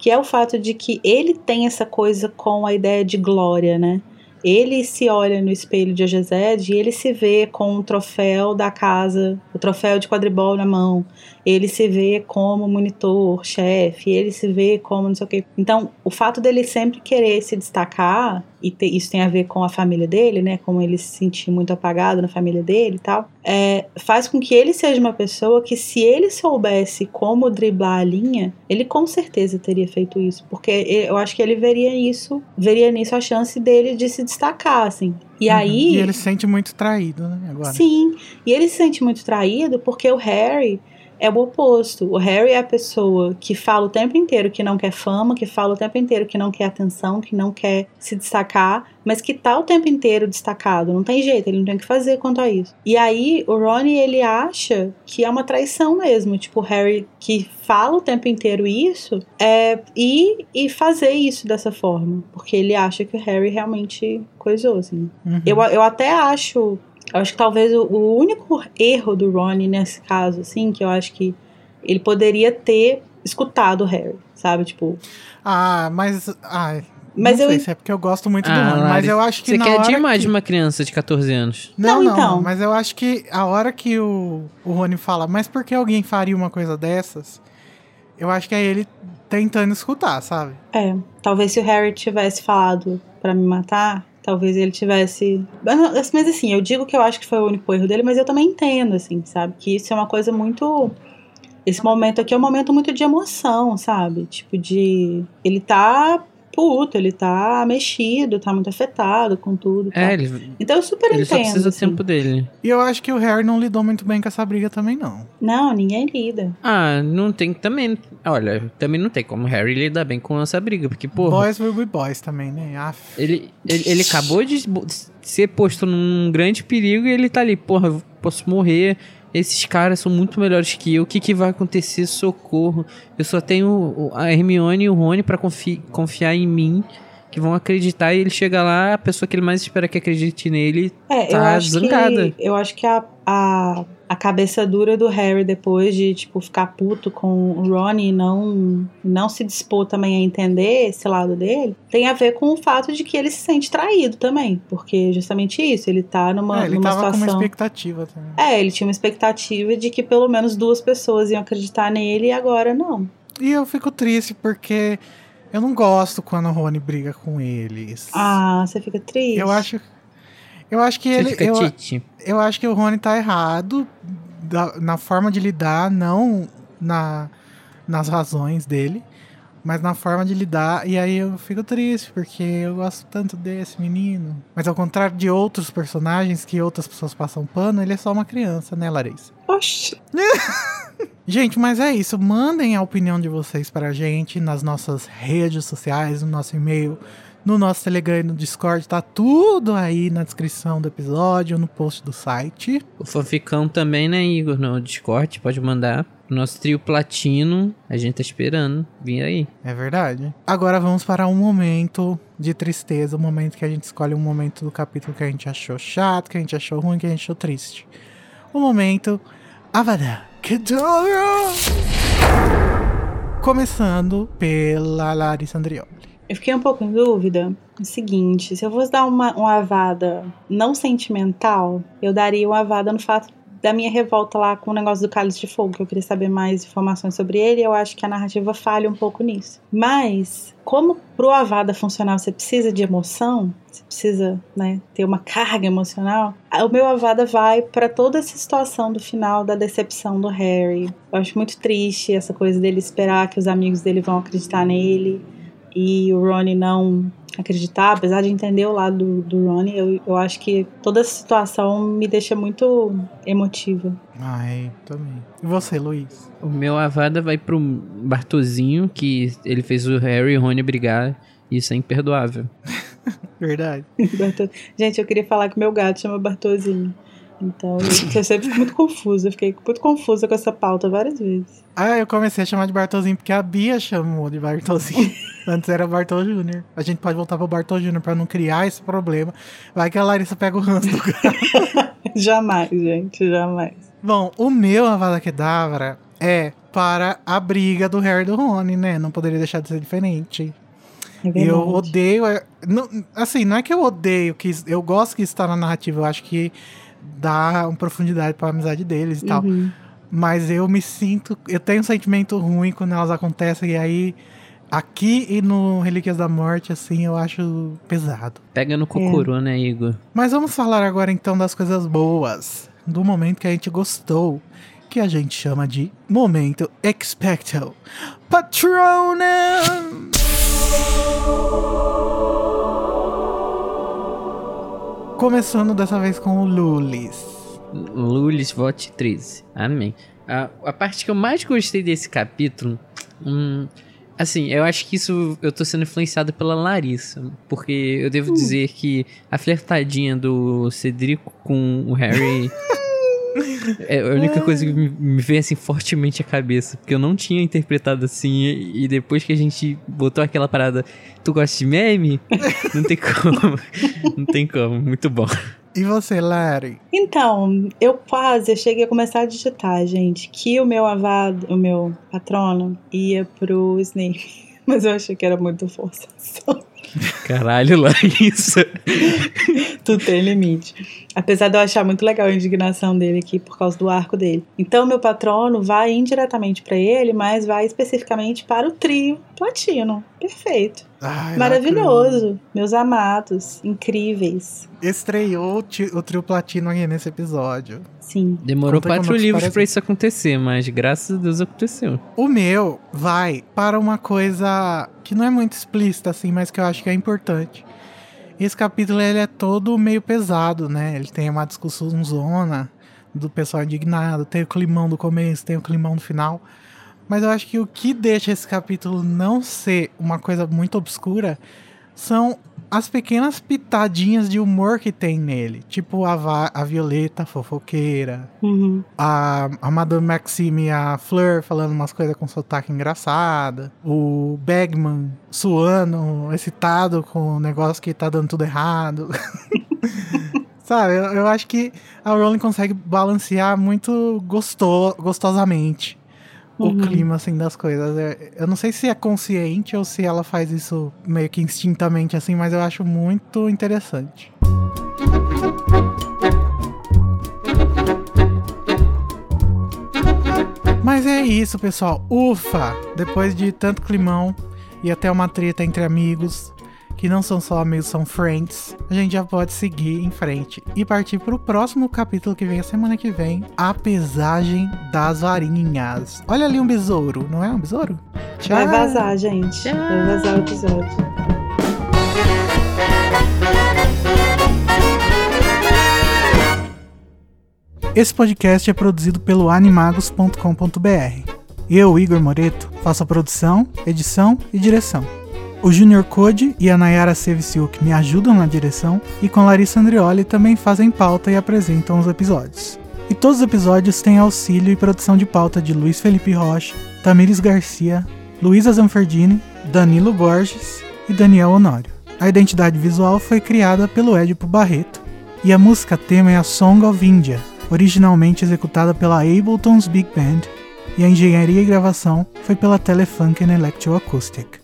que é o fato de que ele tem essa coisa com a ideia de glória, né? Ele se olha no espelho de Ogezed e ele se vê com o troféu da casa, o troféu de quadribol na mão. Ele se vê como monitor, chefe, ele se vê como não sei o quê. Então, o fato dele sempre querer se destacar, e te- isso tem a ver com a família dele, né? Como ele se sentir muito apagado na família dele e tal, é, faz com que ele seja uma pessoa que, se ele soubesse como driblar a linha, ele com certeza teria feito isso. Porque eu acho que ele veria isso, veria nisso a chance dele de se destacar, assim. E Uhum. aí. E ele se sente muito traído, né? Agora. Sim, e ele se sente muito traído porque o Harry é o oposto. O Harry é a pessoa que fala o tempo inteiro que não quer fama, que fala o tempo inteiro que não quer atenção, que não quer se destacar, mas que tá o tempo inteiro destacado. Não tem jeito, ele não tem o que fazer quanto a isso. E aí o Ronnie, ele acha que é uma traição mesmo. Tipo, o Harry que fala o tempo inteiro isso é e, e fazer isso dessa forma. Porque ele acha que o Harry realmente coisou, assim. Uhum. Eu, eu até acho. Eu acho que talvez o, o único erro do Ronnie nesse caso, assim, que eu acho que ele poderia ter escutado o Harry, sabe? Tipo. Ah, mas. Ah, Mas não eu. sei se é porque eu gosto muito do Ah, Rony, mas Lari, eu acho que Você na quer hora demais que... de uma criança de 14 anos. Não, Não, não, então. mas eu acho que a hora que o, o Rony fala, mas por que alguém faria uma coisa dessas? Eu acho que é ele tentando escutar, sabe? É, talvez se o Harry tivesse falado pra me matar, talvez ele tivesse. Mas não- mas assim, eu digo que eu acho que foi o único erro dele, mas eu também entendo, assim, sabe? Que isso é uma coisa muito. Esse momento aqui é um momento muito de emoção, sabe? Tipo, de. Ele tá puto, ele tá mexido, tá muito afetado com tudo. e É, ele, Então eu super ele entendo. precisa do assim. tempo dele. E eu acho que o Harry não lidou muito bem com essa briga também, não. Não, ninguém lida. Ah, não tem também. Olha, também não tem como o Harry lidar bem com essa briga, porque, porra, Boys will be boys também, né? Aff. ele, ele, ele acabou de ser posto num grande perigo e ele tá ali, porra, eu posso morrer. Esses caras são muito melhores que eu. O que, que vai acontecer? Socorro. Eu só tenho a Hermione e o Rony pra confi- confiar em mim. Que vão acreditar e ele chega lá, a pessoa que ele mais espera que acredite nele É, eu tá acho zangada. que eu acho que a, a, a cabeça dura do Harry depois de tipo ficar puto com o Ron e não não se dispor também a entender esse lado dele, tem a ver com o fato de que ele se sente traído também, porque justamente isso, ele tá numa, É, ele numa tava com uma situação expectativa também. É, ele tinha uma expectativa de que pelo menos duas pessoas iam acreditar nele e agora não. E eu fico triste porque eu não gosto quando o Rony briga com eles. Ah, você fica triste. eu acho. Eu acho que Você ele. fica Eu, tite. eu acho que o Rony tá errado da- na forma de lidar, não na, nas razões dele, mas na forma de lidar. E aí eu fico triste, porque eu gosto tanto desse menino. Mas ao contrário de outros personagens que outras pessoas passam pano, ele é só uma criança, né, Larissa? Oxi. Gente, mas é isso. Mandem a opinião de vocês pra gente nas nossas redes sociais, no nosso e-mail, no nosso Telegram e no Discord. Tá tudo aí na descrição do episódio, no post do site. O fanficão também, né, Igor? No Discord, pode mandar. Nosso trio platino, a gente tá esperando. Vem aí. É verdade. Agora vamos para um momento de tristeza, um momento que a gente escolhe um momento do capítulo que a gente achou chato, que a gente achou ruim, que a gente achou triste. O momento Avada Kedavra! Começando pela Larissa Andrioli. Eu fiquei um pouco em dúvida. O seguinte, se eu fosse dar uma, uma avada não sentimental, eu daria uma avada no fato da minha revolta lá com o negócio do cálice de fogo, que eu queria saber mais informações sobre ele, eu acho que a narrativa falha um pouco nisso. Mas, como pro avada funcionar você precisa de emoção, você precisa né, ter uma carga emocional, o meu avada vai para toda essa situação do final da decepção do Harry. Eu acho muito triste essa coisa dele esperar que os amigos dele vão acreditar nele e o Ronnie não acreditar, apesar de entender o lado do, do Ronnie, eu, eu acho que toda essa situação me deixa muito emotiva. Ai, também. E você, Luiz? O meu avada vai pro Bartozinho, que ele fez o Harry e o Rony brigar. Isso é imperdoável. Verdade. Gente, eu queria falar que meu gato chama Bartozinho. Então, eu, eu sempre fico muito confusa. Eu fiquei muito confusa com essa pauta várias vezes. Ah, eu comecei a chamar de Bartolzinho porque a Bia chamou de Bartolzinho. Antes era Bartol Júnior. A gente pode voltar pro Bartol Júnior pra não criar esse problema. Vai que a Larissa pega o ranço do cara. Jamais, gente, jamais. Bom, o meu Avada Kedavra é para a briga do Harry e do Rony, né? Não poderia deixar de ser diferente. É. Eu odeio. não- assim, não é que eu odeio, que eu gosto que isso tá na narrativa, eu acho que dá uma profundidade pra amizade deles e tal. Mas eu me sinto. Eu tenho um sentimento ruim quando elas acontecem, e aí. Aqui e no Relíquias da Morte, assim, eu acho pesado. Pega no Kokoro, né, Igor? Mas vamos falar agora então das coisas boas. Do momento que a gente gostou. Que a gente chama de Momento Expecto Patronum! Começando dessa vez com o Lulis. Lulis vote 13. Amém. A, a parte que eu mais gostei desse capítulo. Hum, assim, eu acho que isso eu tô sendo influenciado pela Larissa. Porque eu devo dizer que a flertadinha do Cedrico com o Harry. É a única coisa que me, me veio assim fortemente à cabeça. Porque eu não tinha interpretado assim. E, e depois que a gente botou aquela parada. Tu gosta de meme? Não tem como. Não tem como. Muito bom. E você, Larry? Então, eu quase eu cheguei a começar a digitar, gente, que o meu avado, o meu patrono ia pro Snape. Mas eu achei que era muito forçação. Caralho, Larissa. Tudo tem limite. Apesar de eu achar muito legal a indignação dele aqui por causa do arco dele. Então, meu patrono vai indiretamente pra ele, mas vai especificamente para o trio platino. Perfeito. Ai, Maravilhoso. Meus amados. Incríveis. Estreou o, ti- o trio platino aqui nesse episódio. Sim. Demorou Conta quatro livros parece. pra isso acontecer, mas graças a Deus aconteceu. O meu vai para uma coisa que não é muito explícita, assim, mas que eu acho que é importante. Esse capítulo ele é todo meio pesado, né? Ele tem uma discussão zona do pessoal indignado, tem o climão do começo, tem o climão do final. Mas eu acho que o que deixa esse capítulo não ser uma coisa muito obscura são as pequenas pitadinhas de humor que tem nele. Tipo a, a Violeta fofoqueira, Uhum. a, a Madame Maxime e a Fleur falando umas coisas com sotaque engraçada, o Bagman suando, excitado com o negócio que tá dando tudo errado. Sabe, eu, eu acho que a Rowling consegue balancear muito gosto, gostosamente o Uhum. clima assim das coisas. Eu, eu não sei se é consciente ou se ela faz isso meio que instintamente assim, mas eu acho muito interessante. Mas é isso, pessoal. Ufa! Depois de tanto climão e até uma treta entre amigos, que não são só amigos, são friends, a gente já pode seguir em frente e partir pro próximo capítulo que vem a semana que vem, a pesagem das varinhas. Olha ali um besouro, não é um besouro? Tchau. Vai vazar, gente. Vai vazar o episódio. Esse podcast é produzido pelo animagos.com.br. Eu, Igor Moreto, faço a produção, edição e direção. O Junior Code e a Nayara Seviciuk me ajudam na direção e com Larissa Andrioli também fazem pauta e apresentam os episódios. E todos os episódios têm auxílio e produção de pauta de Luiz Felipe Rocha, Tamires Garcia, Luísa Zanferdini, Danilo Borges e Daniel Honório. A identidade visual foi criada pelo Edipo Barreto e a música tema é a Song of India, originalmente executada pela Ableton's Big Band, e a engenharia e gravação foi pela Telefunken Electroacoustic.